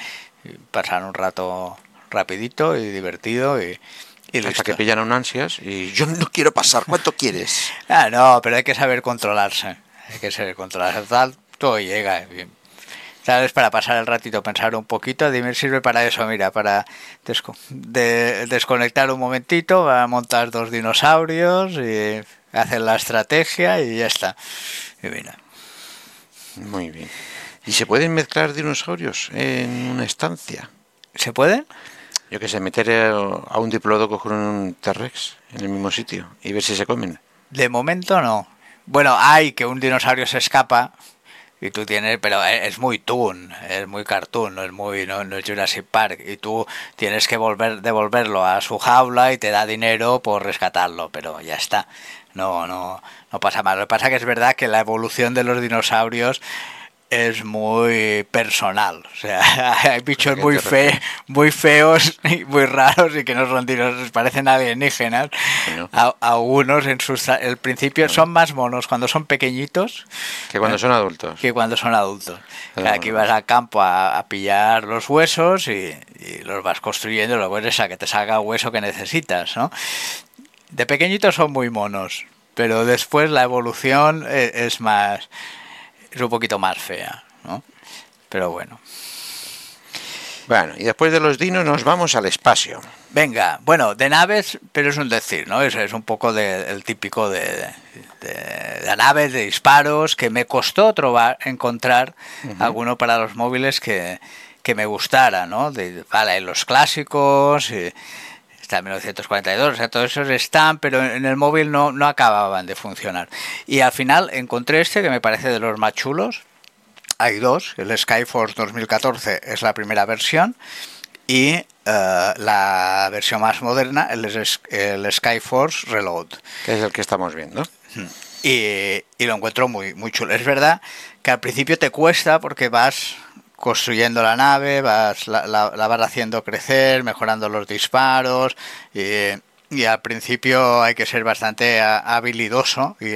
[SPEAKER 2] y pasar un rato rapidito y divertido y, y
[SPEAKER 1] Hasta que pillan un ansias y yo no quiero pasar. ¿Cuánto quieres?
[SPEAKER 2] Ah, no, pero hay que saber controlarse. Hay que saber controlarse. Tal, todo llega. bien. ¿Sabes? Para pasar el ratito, pensar un poquito. Dime, sirve para eso, mira, para desco- de- desconectar un momentito, va a montar dos dinosaurios y hacer la estrategia y ya está. Y mira.
[SPEAKER 1] Muy bien. ¿Y se pueden mezclar dinosaurios en una estancia?
[SPEAKER 2] ¿Se puede?
[SPEAKER 1] Yo que sé, meter a un diplodocus con un T-Rex en el mismo sitio y ver si se comen.
[SPEAKER 2] De momento no. Bueno, hay que un dinosaurio se escapa y tú tienes, pero e- es muy toon, es muy cartoon, no es muy, no, es Jurassic Park y tú tienes que volver, devolverlo a su jaula y te da dinero por rescatarlo, pero ya está. No, no, no pasa más. Lo que pasa es que es verdad que la evolución de los dinosaurios es muy personal. O sea, hay bichos muy, fe, muy feos y muy raros y que no son dinosaurios, parecen alienígenas. A, algunos en sus el principio son más monos cuando son pequeñitos
[SPEAKER 1] Que cuando son adultos.
[SPEAKER 2] que cuando son adultos. O sea, aquí vas al campo a, a pillar los huesos y, y los vas construyendo, luego es a que te salga hueso que necesitas, ¿no? De pequeñitos son muy monos, pero después la evolución e- es más es un poquito más fea, ¿no? Pero bueno.
[SPEAKER 1] Bueno, y después de los dinos nos vamos al espacio.
[SPEAKER 2] Venga, bueno, de naves, pero es un decir, ¿no? Es, es un poco de, el típico de, de, de naves, de disparos, que me costó trobar, encontrar alguno para los móviles que, que me gustara, ¿no? De, vale, los clásicos, y, está 1942, o sea, todos esos están, pero en el móvil no, no acababan de funcionar. Y al final encontré este que me parece de los más chulos. Hay dos, el Skyforce 2014 es la primera versión y uh, la versión más moderna, el, el Skyforce Reload.
[SPEAKER 1] Que es el que estamos viendo.
[SPEAKER 2] Y, y, lo encuentro muy, muy chulo. Es verdad que al principio te cuesta porque vas construyendo la nave, vas, la, vas haciendo crecer, mejorando los disparos y, y, al principio hay que ser bastante habilidoso y,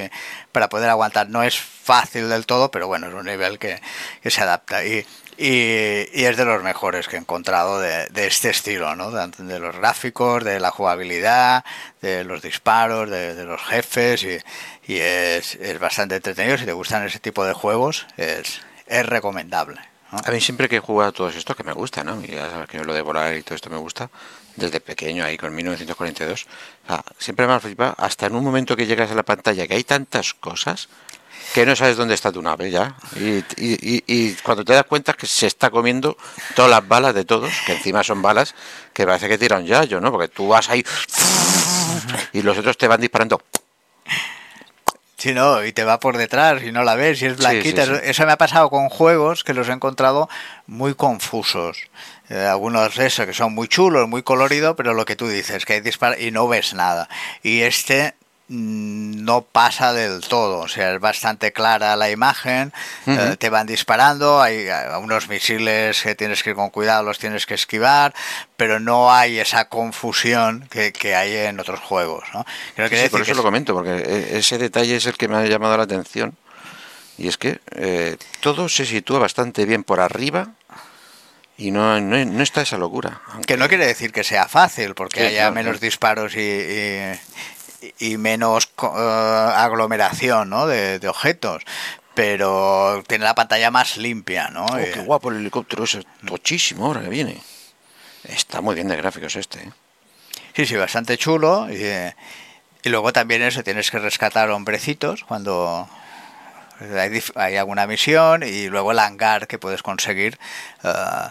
[SPEAKER 2] para poder aguantar. No es fácil del todo, pero bueno, es un nivel que, que se adapta. Y, y, es de los mejores que he encontrado de, de este estilo, ¿no? De, de, los gráficos, de la jugabilidad, de los disparos, de, de los jefes y, y es, es, bastante entretenido. Si te gustan ese tipo de juegos, es, es recomendable.
[SPEAKER 1] A mí siempre que he jugado a todos estos que me gusta, ¿no? Y ya sabes que lo de volar y todo esto me gusta, desde pequeño ahí con 1942, o sea, siempre me ha flipado, hasta en un momento que llegas a la pantalla que hay tantas cosas que no sabes dónde está tu nave ya. Y, y, cuando te das cuenta que se está comiendo todas las balas de todos, que encima son balas que parece que tiran ya yo, ¿no? Porque tú vas ahí y los otros te van disparando.
[SPEAKER 2] Sí, no, y te va por detrás y no la ves y es blanquita. Sí, sí, sí. Eso me ha pasado con juegos que los he encontrado muy confusos. Eh, algunos de esos que son muy chulos, muy coloridos, pero lo que tú dices, que hay dispar y no ves nada. Y este no pasa del todo, o sea, es bastante clara la imagen, uh -huh. eh, te van disparando, hay, hay, unos misiles que tienes que ir con cuidado, los tienes que esquivar, pero no hay esa confusión que, que hay en otros juegos, ¿no?
[SPEAKER 1] Creo que sí, por eso que lo comento, porque e, ese detalle es el que me ha llamado la atención, y es que eh, todo se sitúa bastante bien por arriba, y no, no, no, está esa locura.
[SPEAKER 2] Aunque... Que no quiere decir que sea fácil, porque sí, haya claro, menos sí. disparos y, y, y menos uh, aglomeración ¿no? de, de, objetos. Pero tiene la pantalla más limpia, ¿no?
[SPEAKER 1] Oh, qué guapo el helicóptero ese, tochísimo ahora que viene. Está muy bien de gráficos este. ¿eh?
[SPEAKER 2] Sí, sí, bastante chulo. Y, y luego también eso, tienes que rescatar hombrecitos cuando hay, hay, alguna misión y luego el hangar que puedes conseguir uh,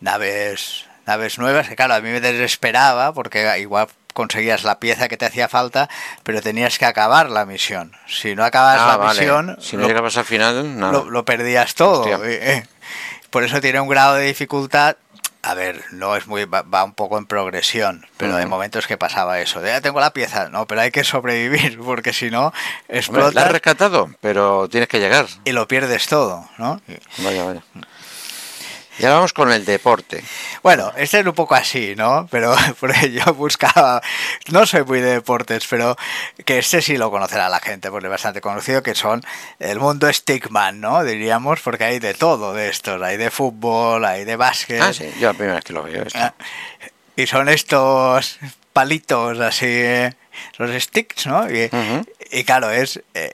[SPEAKER 2] naves naves nuevas que claro a mí me desesperaba porque igual conseguías la pieza que te hacía falta, pero tenías que acabar la misión. Si no acabas ah, la vale. misión,
[SPEAKER 1] si no lo, llegabas al final, nada.
[SPEAKER 2] Lo, lo perdías todo. Eh, por eso tiene un grado de dificultad. A ver, no es muy va, va un poco en progresión, pero uh -huh. de momentos que pasaba eso. De, ya tengo la pieza, no, pero hay que sobrevivir porque si no explota.
[SPEAKER 1] Hombre, la has rescatado, pero tienes que llegar.
[SPEAKER 2] Y lo pierdes todo, ¿no?
[SPEAKER 1] Vaya, vaya. Ya vamos con el deporte.
[SPEAKER 2] Bueno, este es un poco así, ¿no? Pero yo buscaba, no soy muy de deportes, pero que este sí lo conocerá la gente, porque es bastante conocido, que son el mundo Stickman, ¿no? Diríamos, porque hay de todo de estos, hay de fútbol, hay de básquet.
[SPEAKER 1] Ah, sí, yo la primera vez que lo veo esto. Ah,
[SPEAKER 2] y son estos palitos así, los sticks, ¿no? Y, uh -huh. y claro, es, eh,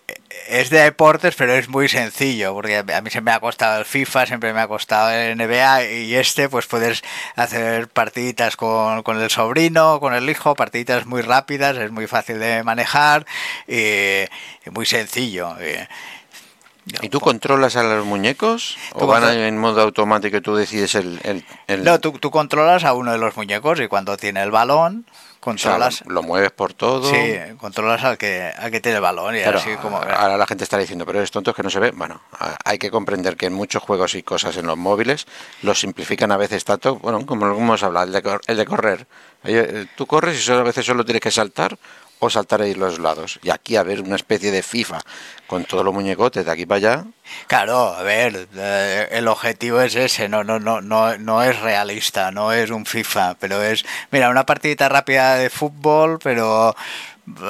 [SPEAKER 2] es de deportes, pero es muy sencillo, porque a mí siempre me ha costado el FIFA, siempre me ha costado el NBA, y este, pues puedes hacer partiditas con, con el sobrino, con el hijo, partiditas muy rápidas, es muy fácil de manejar, y, y muy sencillo. Y,
[SPEAKER 1] ¿Y tú controlas a los muñecos? ¿O van en modo automático y tú decides el...? el, el...
[SPEAKER 2] No, tú, tú, controlas a uno de los muñecos y cuando tiene el balón, controlas
[SPEAKER 1] o sea, lo, lo, mueves por todo.
[SPEAKER 2] Sí controlas al que al que tiene el balón y
[SPEAKER 1] claro,
[SPEAKER 2] así como
[SPEAKER 1] ahora la gente está diciendo pero es tonto que no se ve bueno hay que comprender que en muchos juegos y cosas en los móviles los simplifican a veces tanto bueno como hemos hablado el de, el de correr. Eh, tú corres y solo, a veces solo tienes que saltar o saltar ahí los lados. Y aquí a ver una especie de FIFA con todos los muñecotes de aquí para allá.
[SPEAKER 2] Claro, a ver, eh, el objetivo es ese, no, no, no, no, no es realista, no es un FIFA, pero es, mira, una partidita rápida de fútbol, pero uh,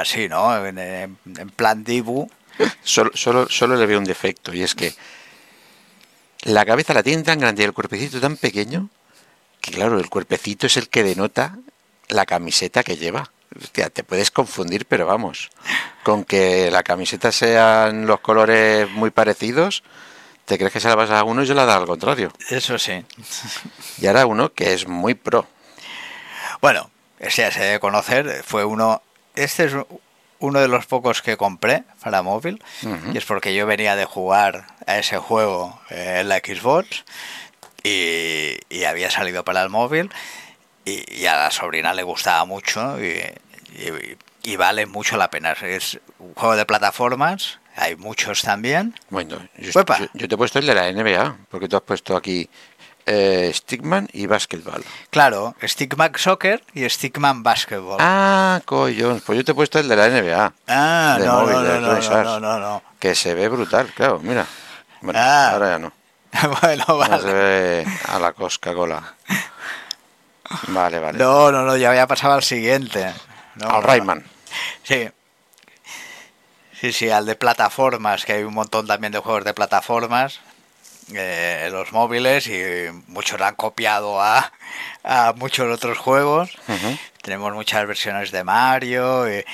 [SPEAKER 2] así, ¿no? En, en plan Dibu.
[SPEAKER 1] Solo, solo, solo le veo un defecto y es que la cabeza la tiene tan grande y el cuerpecito tan pequeño que claro, el cuerpecito es el que denota la camiseta que lleva. Hostia, te puedes confundir, pero vamos, con que la camiseta sean los colores muy parecidos, te crees que se la vas a uno y se la da al contrario.
[SPEAKER 2] Eso sí.
[SPEAKER 1] Y ahora uno que es muy pro.
[SPEAKER 2] Bueno, ese ya se debe conocer, fue uno... Este es uno de los pocos que compré para móvil y es porque yo venía de jugar a ese juego eh, en la Xbox y, y había salido para el móvil y, y a la sobrina le gustaba mucho y, y- y vale mucho la pena. Es un juego de plataformas, hay muchos también.
[SPEAKER 1] Bueno, yo, yo- yo te he puesto el de la NBA, porque tú has puesto aquí eh, Stickman y Basketball.
[SPEAKER 2] Claro, Stickman Soccer y Stickman Basketball.
[SPEAKER 1] Ah, collón, pues yo te he puesto el de la NBA,
[SPEAKER 2] Ah,
[SPEAKER 1] de
[SPEAKER 2] no,
[SPEAKER 1] móvil,
[SPEAKER 2] no,
[SPEAKER 1] de
[SPEAKER 2] no, no, no, no, no.
[SPEAKER 1] que se ve brutal, claro, mira. Bueno,
[SPEAKER 2] Ah.
[SPEAKER 1] ahora ya no.
[SPEAKER 2] bueno,
[SPEAKER 1] Ahora se
[SPEAKER 2] vale.
[SPEAKER 1] ve a la Coca-Cola. Vale, vale.
[SPEAKER 2] No, no, no, ya había pasado al siguiente. No,
[SPEAKER 1] Al. Rayman.
[SPEAKER 2] Sí. Sí, sí, al de plataformas, que hay un montón también de juegos de plataformas eh, en los móviles y muchos han copiado a, a muchos otros juegos. Tenemos muchas versiones de Mario y,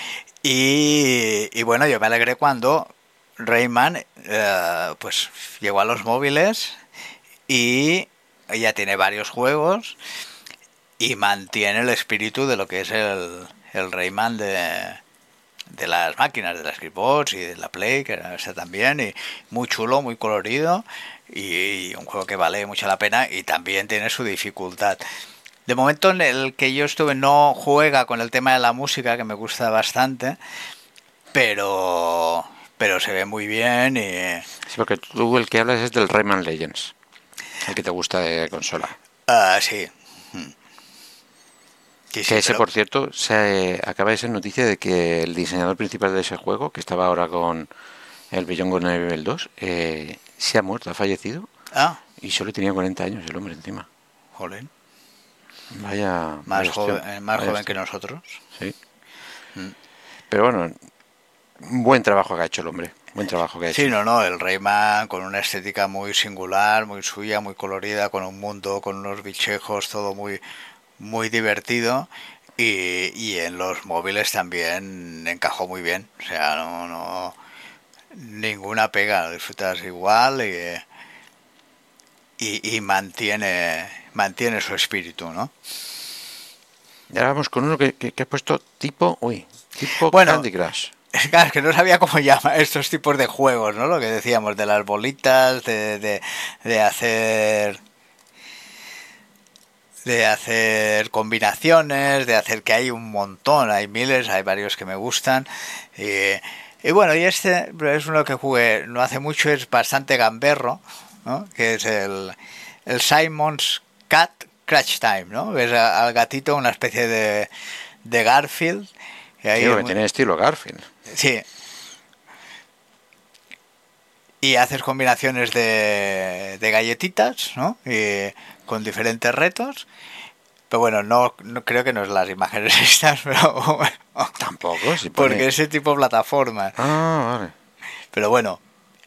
[SPEAKER 2] y- y bueno, yo me alegré cuando Rayman eh, pues llegó a los móviles y ya tiene varios juegos y mantiene el espíritu de lo que es el, el Rayman de, de las máquinas, de la Xbox y de la Play, que era ese también, y muy chulo, muy colorido, y, un juego que vale mucho la pena y también tiene su dificultad. De momento en el que yo estuve no juega con el tema de la música, que me gusta bastante, pero, pero se ve muy bien y...
[SPEAKER 1] Sí, porque tú el que hablas es del Rayman Legends, el que te gusta de consola.
[SPEAKER 2] Ah, sí. Sí, sí,
[SPEAKER 1] que ese,
[SPEAKER 2] pero-
[SPEAKER 1] por cierto, se acaba de ser noticia de que el diseñador principal de ese juego, que estaba ahora con el Beyond Good Evil 2, eh, se ha muerto, ha fallecido
[SPEAKER 2] Ah,
[SPEAKER 1] y solo tenía 40 años el hombre encima.
[SPEAKER 2] jolín.
[SPEAKER 1] Vaya.
[SPEAKER 2] Más,
[SPEAKER 1] vaya
[SPEAKER 2] joven, eh, más joven que nosotros.
[SPEAKER 1] Sí.
[SPEAKER 2] Mm.
[SPEAKER 1] Pero bueno, buen trabajo que ha hecho el hombre. Buen trabajo que ha hecho.
[SPEAKER 2] Sí, no, no, el Rayman con una estética muy singular, muy suya, muy colorida, con un mundo, con unos bichejos, todo muy, muy divertido. Y, y en los móviles también encajó muy bien. O sea, no, no ninguna pega, lo disfrutas igual y, y, y mantiene, mantiene su espíritu, ¿no?
[SPEAKER 1] Y ahora vamos con uno que, que, que has puesto tipo. Uy, tipo
[SPEAKER 2] Bueno,
[SPEAKER 1] Candy Crush.
[SPEAKER 2] Es que, claro, es que no sabía cómo llamar estos tipos de juegos, ¿no? Lo que decíamos de las bolitas, de, de, de hacer de hacer combinaciones, de hacer que hay un montón, hay miles, hay varios que me gustan. Y, y bueno, y este es uno que jugué no hace mucho, es bastante gamberro, ¿no? Que es el, el Simon's Cat Crash Time, ¿no? Ves a- al gatito una especie de, de Garfield. y ahí muy-
[SPEAKER 1] tiene estilo Garfield.
[SPEAKER 2] Sí. Y haces combinaciones de, de galletitas, ¿no? Y con diferentes retos. Pero bueno, no, no creo que no es las imágenes estas, pero
[SPEAKER 1] Tampoco, si pone-
[SPEAKER 2] porque ese tipo de plataformas.
[SPEAKER 1] Ah, vale.
[SPEAKER 2] Pero bueno,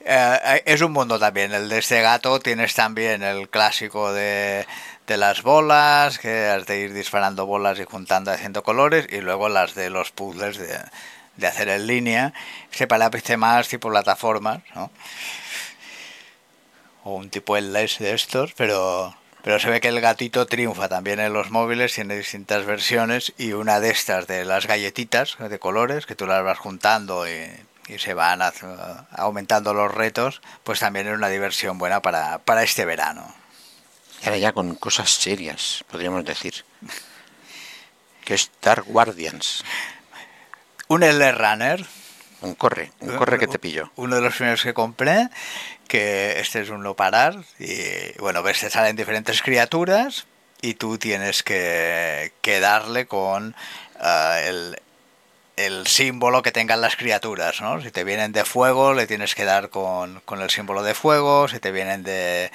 [SPEAKER 2] eh, es un mundo también. El de este gato tienes también el clásico de, de las bolas, que has de ir disparando bolas y juntando haciendo colores, y luego las de los puzzles de, de hacer en línea. Se parece más tipo plataformas, ¿no? O un tipo LS de estos, pero, pero se ve que el gatito triunfa también en los móviles, tiene distintas versiones, y una de estas de las galletitas de colores, que tú las vas juntando y, y se van aumentando los retos, pues también es una diversión buena para, para este verano.
[SPEAKER 1] Y ahora ya con cosas serias, podríamos decir. Que es Dark Guardians.
[SPEAKER 2] Un L Runner,
[SPEAKER 1] Un corre, un corre que te pillo.
[SPEAKER 2] uno de los primeros que compré, que este es un no parar, y bueno, ves, te salen diferentes criaturas y tú tienes que, que darle con ah, el, el símbolo que tengan las criaturas, ¿no? Si te vienen de fuego, le tienes que dar con, con el símbolo de fuego, si te vienen de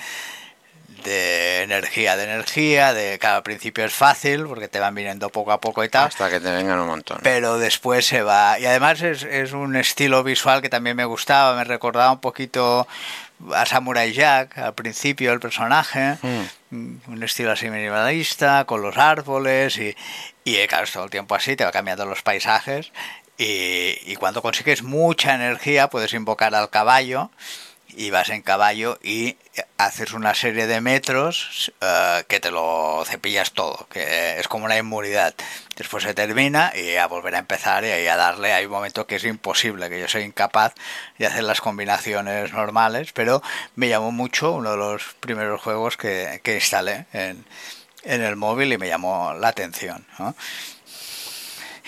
[SPEAKER 2] de energía, de energía, de cada principio es fácil porque te van viniendo poco a poco y tal.
[SPEAKER 1] Hasta que te vengan un montón.
[SPEAKER 2] Pero después se va. Y además es, es un estilo visual que también me gustaba. Me recordaba un poquito a Samurai Jack al principio, el personaje.
[SPEAKER 1] Mm.
[SPEAKER 2] Un estilo así minimalista, con los árboles. Y, y claro, todo el tiempo así, te va cambiando los paisajes. Y, y cuando consigues mucha energía, puedes invocar al caballo. Y vas en caballo y haces una serie de metros eh, que te lo cepillas todo, que es como una inmunidad. Después se termina y a volver a empezar y a darle. Hay un momento que es imposible, que yo soy incapaz de hacer las combinaciones normales, pero me llamó mucho uno de los primeros juegos que, que instalé en, en el móvil y me llamó la atención.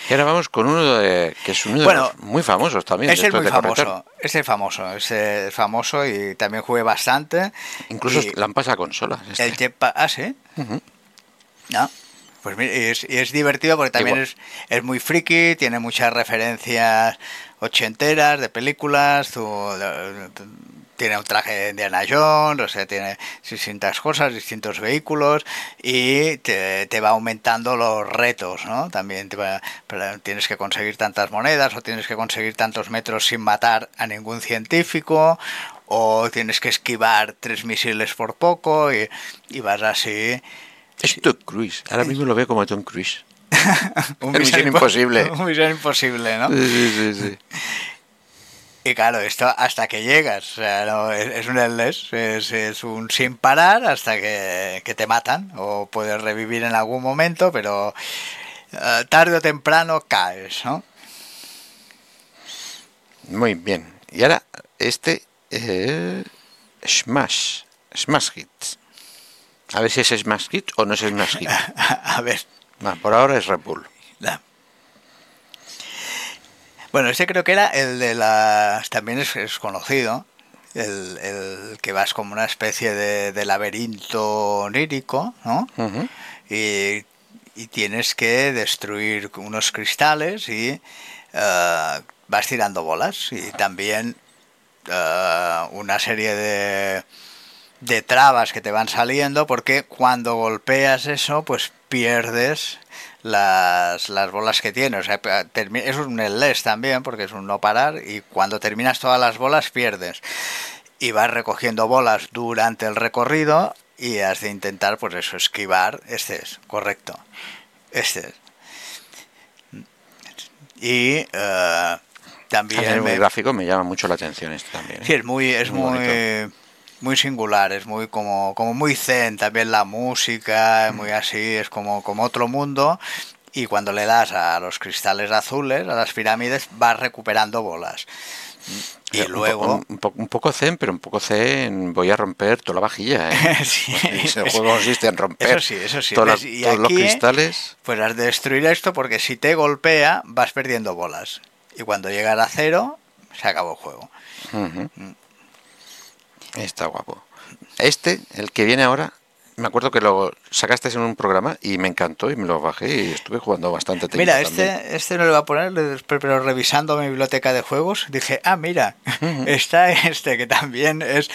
[SPEAKER 1] Y ahora vamos con uno de, que es uno de los muy famosos también.
[SPEAKER 2] Es muy famoso, es famoso, es famoso y también jugué bastante.
[SPEAKER 1] Incluso la han pasado a consolas.
[SPEAKER 2] Este. El Jetpack, ah, sí. Ah, pues es, es divertido porque también es, es muy friki, tiene muchas referencias ochenteras de películas, tu, tiene un traje de Indiana Jones, o sea, tiene distintas cosas, distintos vehículos y te, va aumentando los retos, ¿no? También tienes que conseguir tantas monedas o tienes que conseguir tantos metros sin matar a ningún científico o tienes que esquivar tres misiles por poco y, vas así.
[SPEAKER 1] Es Tom Cruise, ahora mismo lo veo como Tom Cruise.
[SPEAKER 2] un misión imposible. Un misión imposible, ¿no?
[SPEAKER 1] Sí, sí, sí.
[SPEAKER 2] Y claro, esto hasta que llegas, o sea, es, un endless, es, un sin parar hasta que, te matan o puedes revivir en algún momento, pero eh, tarde o temprano caes, ¿no?
[SPEAKER 1] Muy bien. Y ahora este eh, Smash, Smash Hits. A ver si es Smash Hit o no es Smash Hit.
[SPEAKER 2] A ver.
[SPEAKER 1] por ahora es Red Bull.
[SPEAKER 2] Bueno, ese creo que era el de las... También es, conocido. El, que vas como una especie de, laberinto onírico, ¿no? y, tienes que destruir unos cristales y eh, vas tirando bolas. Y también eh, una serie de, de trabas que te van saliendo porque cuando golpeas eso, pues pierdes las, las bolas que tiene. O sea, es un less también, porque es un no parar, y cuando terminas todas las bolas pierdes. Y vas recogiendo bolas durante el recorrido y has de intentar, pues eso, esquivar. Este es, correcto. Este es. Y uh, también...
[SPEAKER 1] Es muy gráfico, me llama mucho la atención este también.
[SPEAKER 2] ¿eh? Sí, es muy... Es muy, muy singular, es muy como, como muy zen, también la música, muy así, es como, como otro mundo. Y cuando le das a los cristales azules, a las pirámides, vas recuperando bolas. Y luego.
[SPEAKER 1] Un, poco zen, pero un poco zen. Voy a romper toda la vajilla. ¿eh?
[SPEAKER 2] sí,
[SPEAKER 1] Ese juego consiste en romper
[SPEAKER 2] eso sí, eso sí.
[SPEAKER 1] todos los cristales.
[SPEAKER 2] Pues has de destruir esto porque si te golpea, vas perdiendo bolas. Y cuando llegas a cero, se acabó el juego.
[SPEAKER 1] Está guapo. Este, el que viene ahora, me acuerdo que lo sacaste en un programa y me encantó y me lo bajé y estuve jugando bastante
[SPEAKER 2] tiempo. Mira, este, este no lo voy a poner, pero revisando mi biblioteca de juegos dije, ah, mira, está este que también es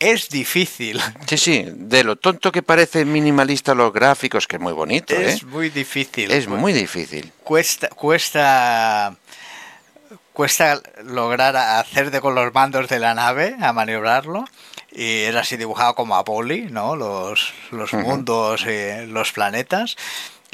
[SPEAKER 2] es difícil.
[SPEAKER 1] Sí, sí, de lo tonto que parece minimalista los gráficos, que es muy bonito.
[SPEAKER 2] Es
[SPEAKER 1] ¿eh?
[SPEAKER 2] muy difícil.
[SPEAKER 1] Es muy difícil.
[SPEAKER 2] Cuesta, cuesta cuesta lograr hacer de con los mandos de la nave, a maniobrarlo. Y era así dibujado como a poli, ¿no? Los, los mundos y los planetas.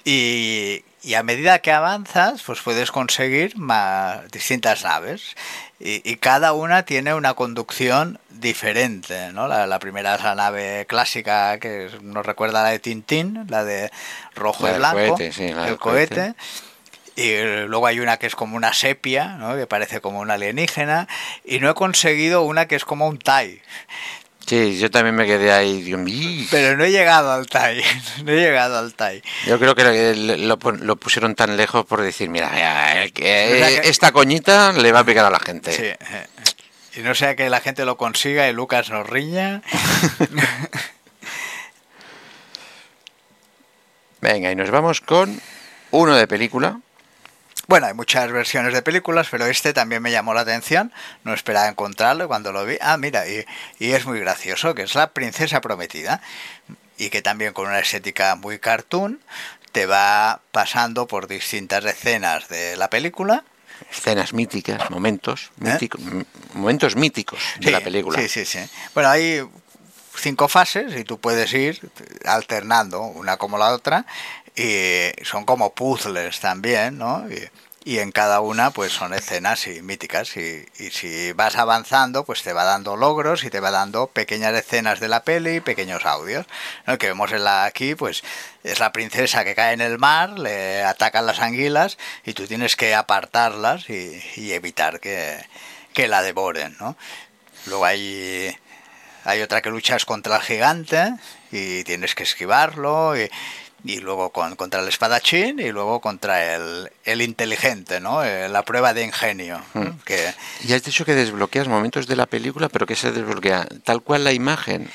[SPEAKER 2] Y, y, a medida que avanzas, pues puedes conseguir más, distintas naves. Y, y, cada una tiene una conducción diferente, ¿no? La, la, primera es la nave clásica que nos recuerda a la de Tintín, la de rojo y blanco, el cohete. Y luego hay una que es como una sepia, ¿no? que parece como una alienígena. Y no he conseguido una que es como un Tai.
[SPEAKER 1] Sí, yo también me quedé ahí, Dios
[SPEAKER 2] Pero no he llegado al Tai, no he llegado al Tai.
[SPEAKER 1] Yo creo que lo, lo pusieron tan lejos por decir, mira, que esta coñita le va a picar a la gente.
[SPEAKER 2] Sí. Eh, y no sea que la gente lo consiga y Lucas nos riña.
[SPEAKER 1] Venga, y nos vamos con uno de película.
[SPEAKER 2] Bueno, hay muchas versiones de películas, pero este también me llamó la atención. No esperaba encontrarlo cuando lo vi. Ah, mira, y, es muy gracioso, que es la princesa prometida. Y que también con una estética muy cartoon te va pasando por distintas escenas de la película.
[SPEAKER 1] Escenas míticas, momentos, ¿Eh? momentos míticos de la película.
[SPEAKER 2] Sí, sí, sí. Bueno, hay cinco fases y tú puedes ir alternando una como la otra y son como puzzles también, ¿no? Y, y en cada una pues son escenas y míticas y, y, si vas avanzando pues te va dando logros y te va dando pequeñas escenas de la peli pequeños audios ¿no? que vemos en la aquí pues es la princesa que cae en el mar le atacan las anguilas y tú tienes que apartarlas y, y evitar que, que la devoren ¿no? luego hay hay otra que luchas contra el gigante y tienes que esquivarlo y, y luego con, contra el espadachín y luego contra el, el inteligente, ¿no? Eh, la prueba de ingenio. ¿no? Que,
[SPEAKER 1] Y has dicho que desbloqueas momentos de la película, pero que se desbloquea tal cual la imagen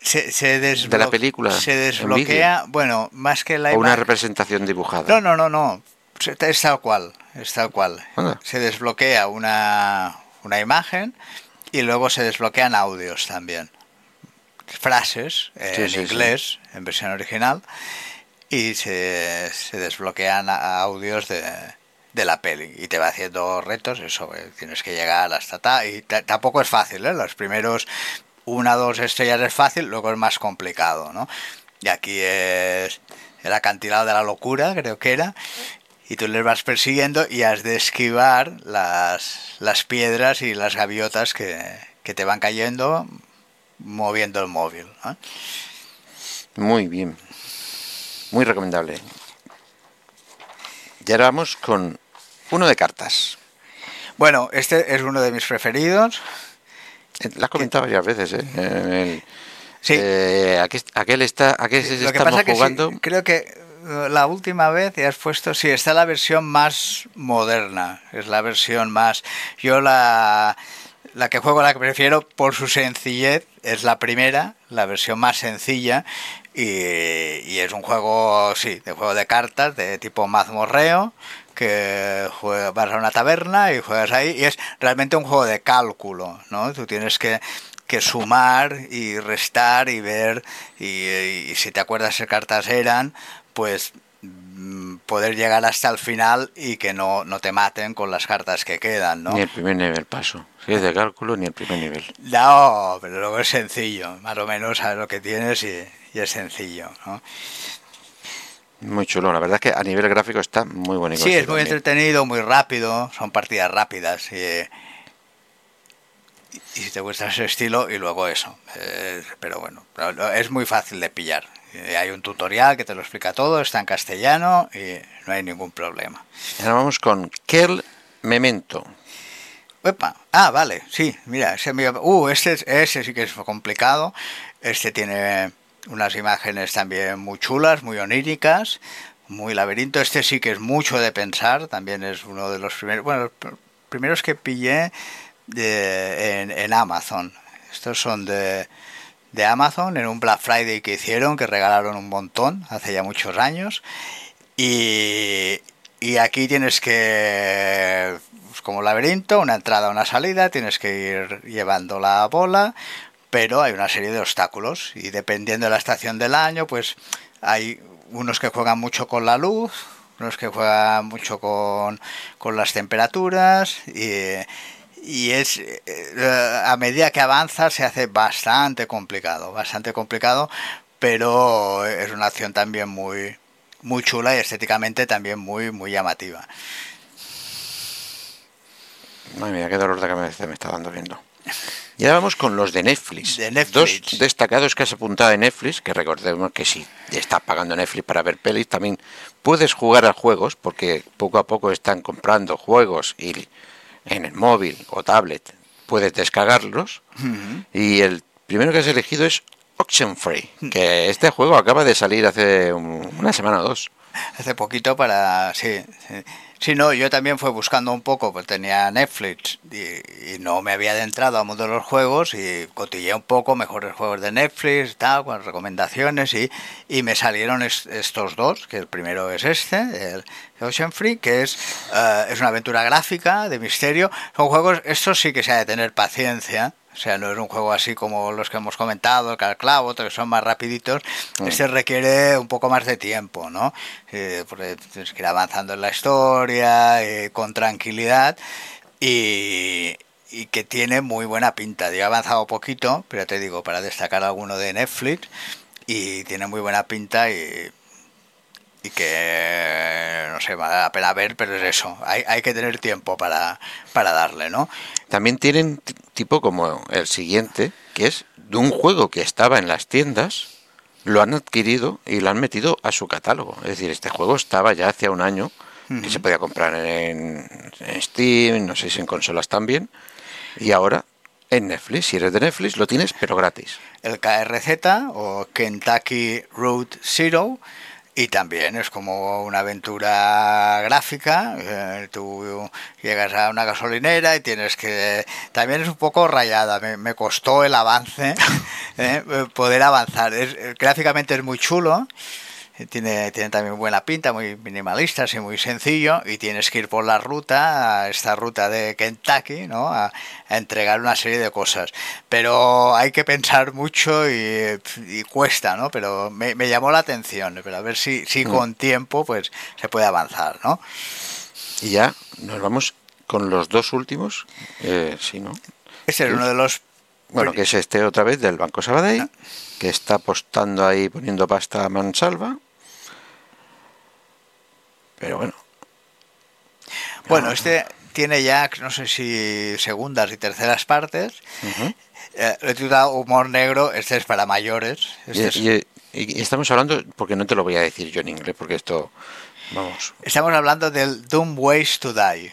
[SPEAKER 2] se, se desblo-
[SPEAKER 1] de la película.
[SPEAKER 2] se desbloquea, bueno, más que la
[SPEAKER 1] o una representación dibujada.
[SPEAKER 2] No, no, no, no. Es tal cual, es tal cual.
[SPEAKER 1] Anda.
[SPEAKER 2] Se desbloquea una, una imagen y luego se desbloquean audios también. Frases eh,
[SPEAKER 1] Sí,
[SPEAKER 2] en
[SPEAKER 1] sí, sí.
[SPEAKER 2] inglés, en versión original, y se, se desbloquean a- audios de, de la peli. Y te va haciendo retos, eso, eh, tienes que llegar hasta ta, y ta- tampoco es fácil, ¿eh? Los primeros una dos estrellas es fácil, luego es más complicado, ¿no? Y aquí es el acantilado de la locura, creo que era, y tú les vas persiguiendo y has de esquivar las, las piedras y las gaviotas que, que te van cayendo moviendo el móvil. ¿no?
[SPEAKER 1] Muy bien. Muy recomendable. Y ahora vamos con uno de cartas.
[SPEAKER 2] Bueno, este es uno de mis preferidos.
[SPEAKER 1] Eh, La has comentado varias veces, ¿eh? En el-
[SPEAKER 2] Sí.
[SPEAKER 1] eh, aquí, aquel está, ¿a qué
[SPEAKER 2] Lo que
[SPEAKER 1] estamos
[SPEAKER 2] que sí,
[SPEAKER 1] jugando?
[SPEAKER 2] creo que eh, la última vez ya has puesto, sí, está la versión más moderna, es la versión más... Yo la, la que juego, la que prefiero por su sencillez, es la primera, la versión más sencilla, y, y es un juego, sí, de juego de cartas, de tipo mazmorreo, que juega- vas a una taberna y juegas ahí, y es realmente un juego de cálculo, ¿no? Tú tienes que que sumar y restar y ver y, si te acuerdas qué cartas eran, pues poder llegar hasta el final y que no, no te maten con las cartas que quedan, ¿no?
[SPEAKER 1] Ni el primer nivel paso. Si es de cálculo, ni el primer nivel.
[SPEAKER 2] No, pero luego es sencillo, más o menos sabes lo que tienes y, y es sencillo, ¿no?
[SPEAKER 1] Muy chulo. La verdad es que a nivel gráfico está muy bonito.
[SPEAKER 2] Sí, es muy
[SPEAKER 1] también.
[SPEAKER 2] entretenido, muy rápido, son partidas rápidas y, y si te gusta ese estilo y luego eso. eh, pero bueno, es muy fácil de pillar. Eh, Hay un tutorial que te lo explica todo, está en castellano y no hay ningún problema.
[SPEAKER 1] Ahora vamos con Kerl Memento.
[SPEAKER 2] Epa. Ah, vale, sí, mira, ese, uh, este, es- ese sí que es complicado. Este tiene unas imágenes también muy chulas, muy oníricas, muy laberinto. Este sí que es mucho de pensar, también es uno de los primeros, bueno, los pr- primeros que pillé de, en, en Amazon. Estos son de, de Amazon en un Black Friday que hicieron, que regalaron un montón hace ya muchos años. Y, y aquí tienes que, pues, como laberinto, una entrada, una salida, tienes que ir llevando la bola, pero hay una serie de obstáculos y dependiendo de la estación del año, pues hay unos que juegan mucho con la luz, unos que juegan mucho con, con las temperaturas y, y es eh, a medida que avanza se hace bastante complicado, bastante complicado, pero es una acción también muy muy chula y estéticamente también muy muy llamativa.
[SPEAKER 1] Madre mía, qué dolor de cabeza me está dando viendo. Y ahora vamos con los de Netflix.
[SPEAKER 2] De Netflix.
[SPEAKER 1] Dos destacados que has apuntado en Netflix, que recordemos que si estás pagando Netflix para ver pelis, también puedes jugar a juegos, porque poco a poco están comprando juegos y en el móvil o tablet puedes descargarlos. Y el primero que has elegido es Oxenfree, que este juego acaba de salir hace un- una semana o dos.
[SPEAKER 2] Hace poquito para... Sí, sí. No, yo también fui buscando un poco, pues tenía Netflix y, y no me había adentrado al mundo de los juegos y cotilleé un poco mejores juegos de Netflix, tal, con recomendaciones y, y me salieron es- estos dos, que el primero es este, el Ocean Free, que es, eh, es una aventura gráfica de misterio. Son juegos, estos sí que se ha de tener paciencia, o sea, no es un juego así como los que hemos comentado, el Calclavo, otros que son más rapiditos. Este requiere un poco más de tiempo, ¿no? Eh, porque tienes que ir avanzando en la historia eh, con tranquilidad y, y que tiene muy buena pinta. Yo he avanzado poquito, pero te digo, para destacar alguno de Netflix y tiene muy buena pinta y, y que no sé, vale la pena ver, pero es eso, hay, hay que tener tiempo para, para darle, ¿no?
[SPEAKER 1] También tienen tipo como el siguiente, que es de un juego que estaba en las tiendas, lo han adquirido y lo han metido a su catálogo. Es decir, este juego estaba ya hace un año, que se podía comprar en, en Steam, no sé si en consolas también, y ahora en Netflix, si eres de Netflix, lo tienes, pero gratis.
[SPEAKER 2] el KRZ o Kentucky Road Zero y también es como una aventura gráfica. eh, tú llegas a una gasolinera y tienes que... También es un poco rayada, me, costó el avance, eh, poder avanzar. Es, gráficamente es muy chulo. Tiene, tiene también buena pinta, muy minimalista, así muy sencillo, y tienes que ir por la ruta, a esta ruta de Kentucky, ¿no? A, a entregar una serie de cosas. Pero hay que pensar mucho y, y cuesta, ¿no? Pero me, me llamó la atención, pero a ver si, si con tiempo pues se puede avanzar, ¿no?
[SPEAKER 1] Y ya nos vamos con los dos últimos, eh, sí, ¿no?
[SPEAKER 2] Ese es uno de los...
[SPEAKER 1] Bueno, que es este otra vez del Banco Sabadell, que está apostando ahí, poniendo pasta a mansalva. Pero bueno,
[SPEAKER 2] Bueno, este tiene ya, no sé si segundas y terceras partes.
[SPEAKER 1] Ujú.
[SPEAKER 2] Eh, lo he titulado Humor Negro, este es para mayores.
[SPEAKER 1] y,
[SPEAKER 2] Este es-
[SPEAKER 1] y- y estamos hablando, porque no te lo voy a decir yo en inglés, porque esto, vamos.
[SPEAKER 2] Estamos hablando del Dumb Ways to Die.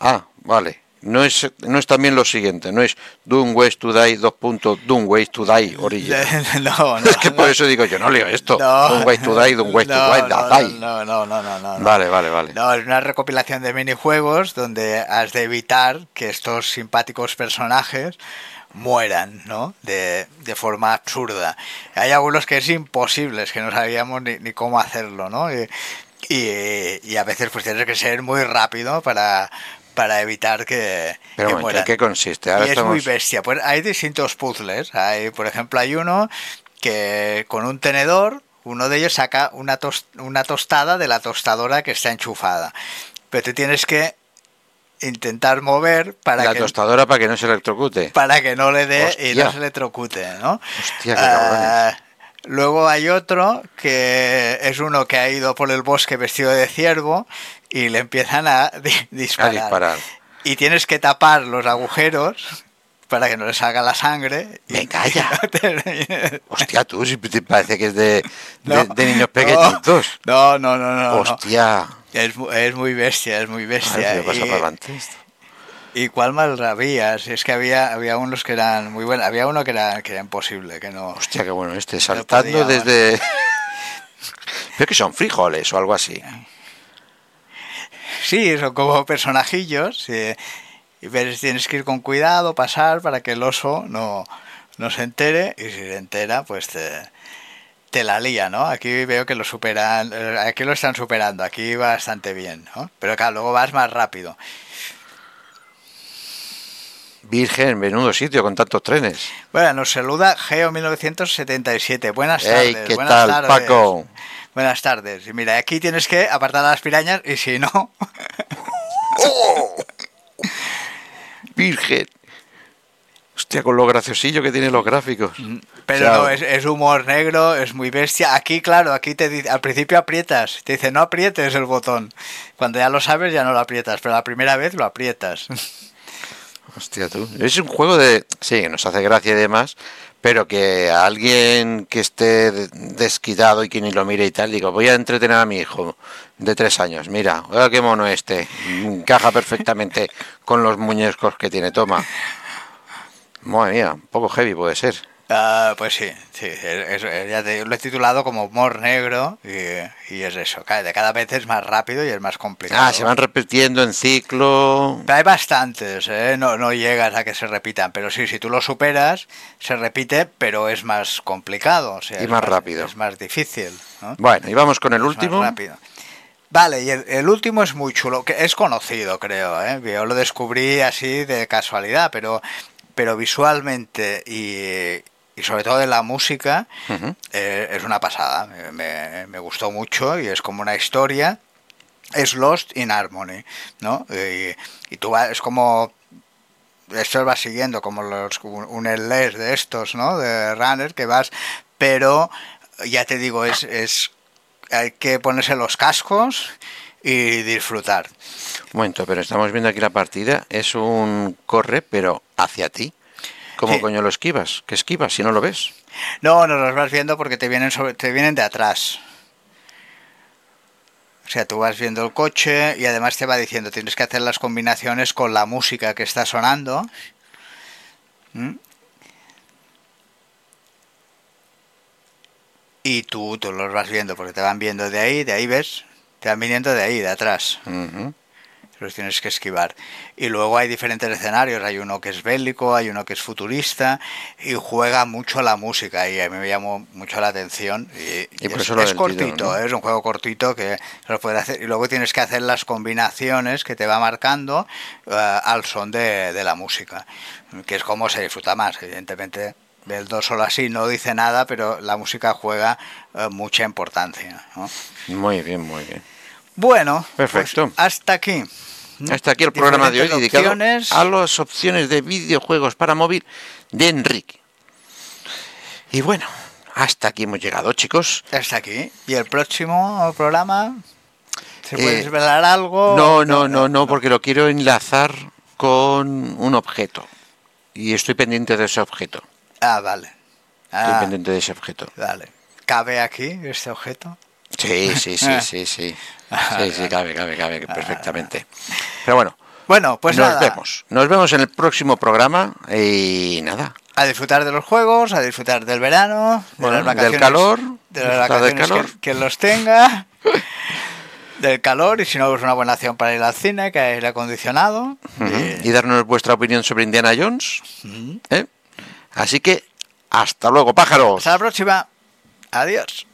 [SPEAKER 1] Ah, vale. No es, no es también lo siguiente, no es Doom Ways to Die, dos puntos, Doom Ways to Die, original.
[SPEAKER 2] no, no.
[SPEAKER 1] es que por
[SPEAKER 2] no.
[SPEAKER 1] eso digo, yo no leo esto.
[SPEAKER 2] No.
[SPEAKER 1] Doom Ways to Die, Doom Ways
[SPEAKER 2] no,
[SPEAKER 1] to Die,
[SPEAKER 2] no,
[SPEAKER 1] die.
[SPEAKER 2] no, no, no, no, no, no.
[SPEAKER 1] Vale, vale, vale.
[SPEAKER 2] No, es una recopilación de minijuegos donde has de evitar que estos simpáticos personajes mueran, ¿no? De, de forma absurda. Hay algunos que es imposible, es que no sabíamos ni, ni cómo hacerlo, ¿no? Y, y- y a veces pues tienes que ser muy rápido para, para evitar que,
[SPEAKER 1] Pero
[SPEAKER 2] que
[SPEAKER 1] momento,
[SPEAKER 2] mueran.
[SPEAKER 1] ¿en qué consiste? Ahora
[SPEAKER 2] y es muy
[SPEAKER 1] estamos...
[SPEAKER 2] bestia. Pues hay distintos puzzles. Hay, por ejemplo, hay uno que con un tenedor, uno de ellos saca una, tos- una tostada de la tostadora que está enchufada. Pero tú tienes que intentar mover para
[SPEAKER 1] La
[SPEAKER 2] que
[SPEAKER 1] tostadora para que no se electrocute.
[SPEAKER 2] para que no le dé y no se electrocute, ¿no?
[SPEAKER 1] Hostia, qué
[SPEAKER 2] luego hay otro que es uno que ha ido por el bosque vestido de ciervo y le empiezan a di-
[SPEAKER 1] A
[SPEAKER 2] disparar. Y tienes que tapar los agujeros para que no le salga la sangre. y-
[SPEAKER 1] Me calla.
[SPEAKER 2] y no te-
[SPEAKER 1] Hostia, tú, si te parece que es de, de,
[SPEAKER 2] No,
[SPEAKER 1] de niños pequeñitos.
[SPEAKER 2] No, no, no, no. no.
[SPEAKER 1] Hostia.
[SPEAKER 2] Es, mu- es muy bestia, es muy
[SPEAKER 1] Ay,
[SPEAKER 2] bestia.
[SPEAKER 1] me pasa para esto.
[SPEAKER 2] ¿Y cuál más había? Si es que había, había unos que eran muy buenos. Había uno que era, que era imposible, que no.
[SPEAKER 1] Hostia, qué bueno este, saltando desde... Creo que son frijoles o algo así.
[SPEAKER 2] Sí, son como personajillos. y ves, tienes que ir con cuidado, pasar para que el oso no, no se entere. Y si se entera, pues te, te la lía, ¿no? Aquí veo que lo superan. eh, Aquí lo están superando. Aquí va bastante bien, ¿no? Pero claro, luego vas más rápido.
[SPEAKER 1] Virgen, menudo sitio con tantos trenes.
[SPEAKER 2] Bueno, nos saluda Geo 1977. Buenas
[SPEAKER 1] Hey,
[SPEAKER 2] tardes.
[SPEAKER 1] ¿qué
[SPEAKER 2] buenas
[SPEAKER 1] tal,
[SPEAKER 2] tardes.
[SPEAKER 1] Paco?
[SPEAKER 2] Buenas tardes. Y mira, aquí tienes que apartar a las pirañas y si no,
[SPEAKER 1] Virgen. Hostia, con lo graciosillo que tienen los gráficos.
[SPEAKER 2] pero
[SPEAKER 1] O sea,
[SPEAKER 2] no, es, es humor negro, es muy bestia. Aquí, claro, aquí te dice, al principio aprietas, te dice no aprietes el botón. Cuando ya lo sabes ya no lo aprietas, pero la primera vez lo aprietas.
[SPEAKER 1] Hostia, tú. Es un juego de... Sí, nos hace gracia y demás, pero que a alguien que esté de- desquitado y que ni lo mire y tal, digo, voy a entretener a mi hijo de tres años. Mira, oiga qué mono este. Encaja perfectamente con los muñecos que tiene. Toma. Madre mía, un poco heavy puede ser.
[SPEAKER 2] Ah, pues sí, sí, es- es- ya te- lo he titulado como humor negro y, y es eso. Cada, cada vez es más rápido y es más complicado.
[SPEAKER 1] Ah, se van repitiendo en ciclo.
[SPEAKER 2] Hay bastantes, ¿eh? no, no llegas a que se repitan, pero sí, si tú lo superas, se repite, pero es más complicado. o sea,
[SPEAKER 1] Y
[SPEAKER 2] es
[SPEAKER 1] más rápido.
[SPEAKER 2] Es más difícil. ¿no?
[SPEAKER 1] Bueno, y vamos con el
[SPEAKER 2] Es más
[SPEAKER 1] último.
[SPEAKER 2] rápido. Vale, y el, el último es muy chulo, que es conocido, creo. ¿eh? Yo lo descubrí así de casualidad, pero, pero visualmente y, y sobre todo en la música eh, es una pasada. Me, me- gustó mucho y es como una historia. Es Lost in Harmony, ¿no? Y, y tú vas, es como esto va siguiendo como los un un LS de estos, ¿no? De runner que vas, pero ya te digo, es, es hay que ponerse los cascos y disfrutar.
[SPEAKER 1] Un momento, pero estamos viendo aquí la partida. Es un corre, pero hacia ti. ¿Cómo
[SPEAKER 2] Sí.
[SPEAKER 1] coño lo esquivas? ¿Qué esquivas si no lo ves?
[SPEAKER 2] No, no los vas viendo porque te vienen sobre, te vienen de atrás. O sea, tú vas viendo el coche y además te va diciendo, tienes que hacer las combinaciones con la música que está sonando. ¿Mm? Y tú, tú los vas viendo porque te van viendo de ahí, de ahí ves, te van viniendo de ahí, de atrás. Los tienes que esquivar. Y luego hay diferentes escenarios. Hay uno que es bélico, hay uno que es futurista y juega mucho la música y a mí me llamó mucho la atención. Y,
[SPEAKER 1] Y por
[SPEAKER 2] es,
[SPEAKER 1] eso lo
[SPEAKER 2] es
[SPEAKER 1] del
[SPEAKER 2] cortito,
[SPEAKER 1] título, ¿no?
[SPEAKER 2] es un juego cortito que se lo puedes hacer. Y luego tienes que hacer las combinaciones que te va marcando eh, al son de, de la música, que es como se disfruta más. Evidentemente, el 2 solo así no dice nada, pero la música juega eh, mucha importancia. ¿no?
[SPEAKER 1] Muy bien, muy bien.
[SPEAKER 2] Bueno, pues
[SPEAKER 1] Perfecto.
[SPEAKER 2] hasta aquí.
[SPEAKER 1] Hasta aquí el programa de hoy dedicado
[SPEAKER 2] opciones.
[SPEAKER 1] a las opciones de videojuegos para móvil de Enrique. Y bueno, hasta aquí hemos llegado, chicos.
[SPEAKER 2] Hasta aquí. ¿Y el próximo programa? ¿Se puede
[SPEAKER 1] Eh,
[SPEAKER 2] desvelar algo?
[SPEAKER 1] No, no, no, no, porque lo quiero enlazar con un objeto. Y estoy pendiente de ese objeto.
[SPEAKER 2] Ah, vale.
[SPEAKER 1] Estoy
[SPEAKER 2] Ah,
[SPEAKER 1] pendiente de ese objeto.
[SPEAKER 2] vale. ¿Cabe aquí este objeto?
[SPEAKER 1] Sí, sí, sí, sí, sí. Sí, sí, cabe, cabe, cabe perfectamente. Pero bueno,
[SPEAKER 2] Bueno, pues
[SPEAKER 1] nos
[SPEAKER 2] nada.
[SPEAKER 1] vemos. Nos vemos en el próximo programa y nada.
[SPEAKER 2] A disfrutar de los juegos, a disfrutar del verano, de
[SPEAKER 1] Bueno,
[SPEAKER 2] las vacaciones.
[SPEAKER 1] del calor,
[SPEAKER 2] De las
[SPEAKER 1] del
[SPEAKER 2] vacaciones
[SPEAKER 1] calor.
[SPEAKER 2] Que, que los tenga. del calor y si no es una buena acción para ir al cine, que hay aire acondicionado.
[SPEAKER 1] Ujú.
[SPEAKER 2] Y-
[SPEAKER 1] Y darnos vuestra opinión sobre Indiana Jones. ¿eh? Así que, hasta luego, pájaros.
[SPEAKER 2] Hasta la próxima. Adiós.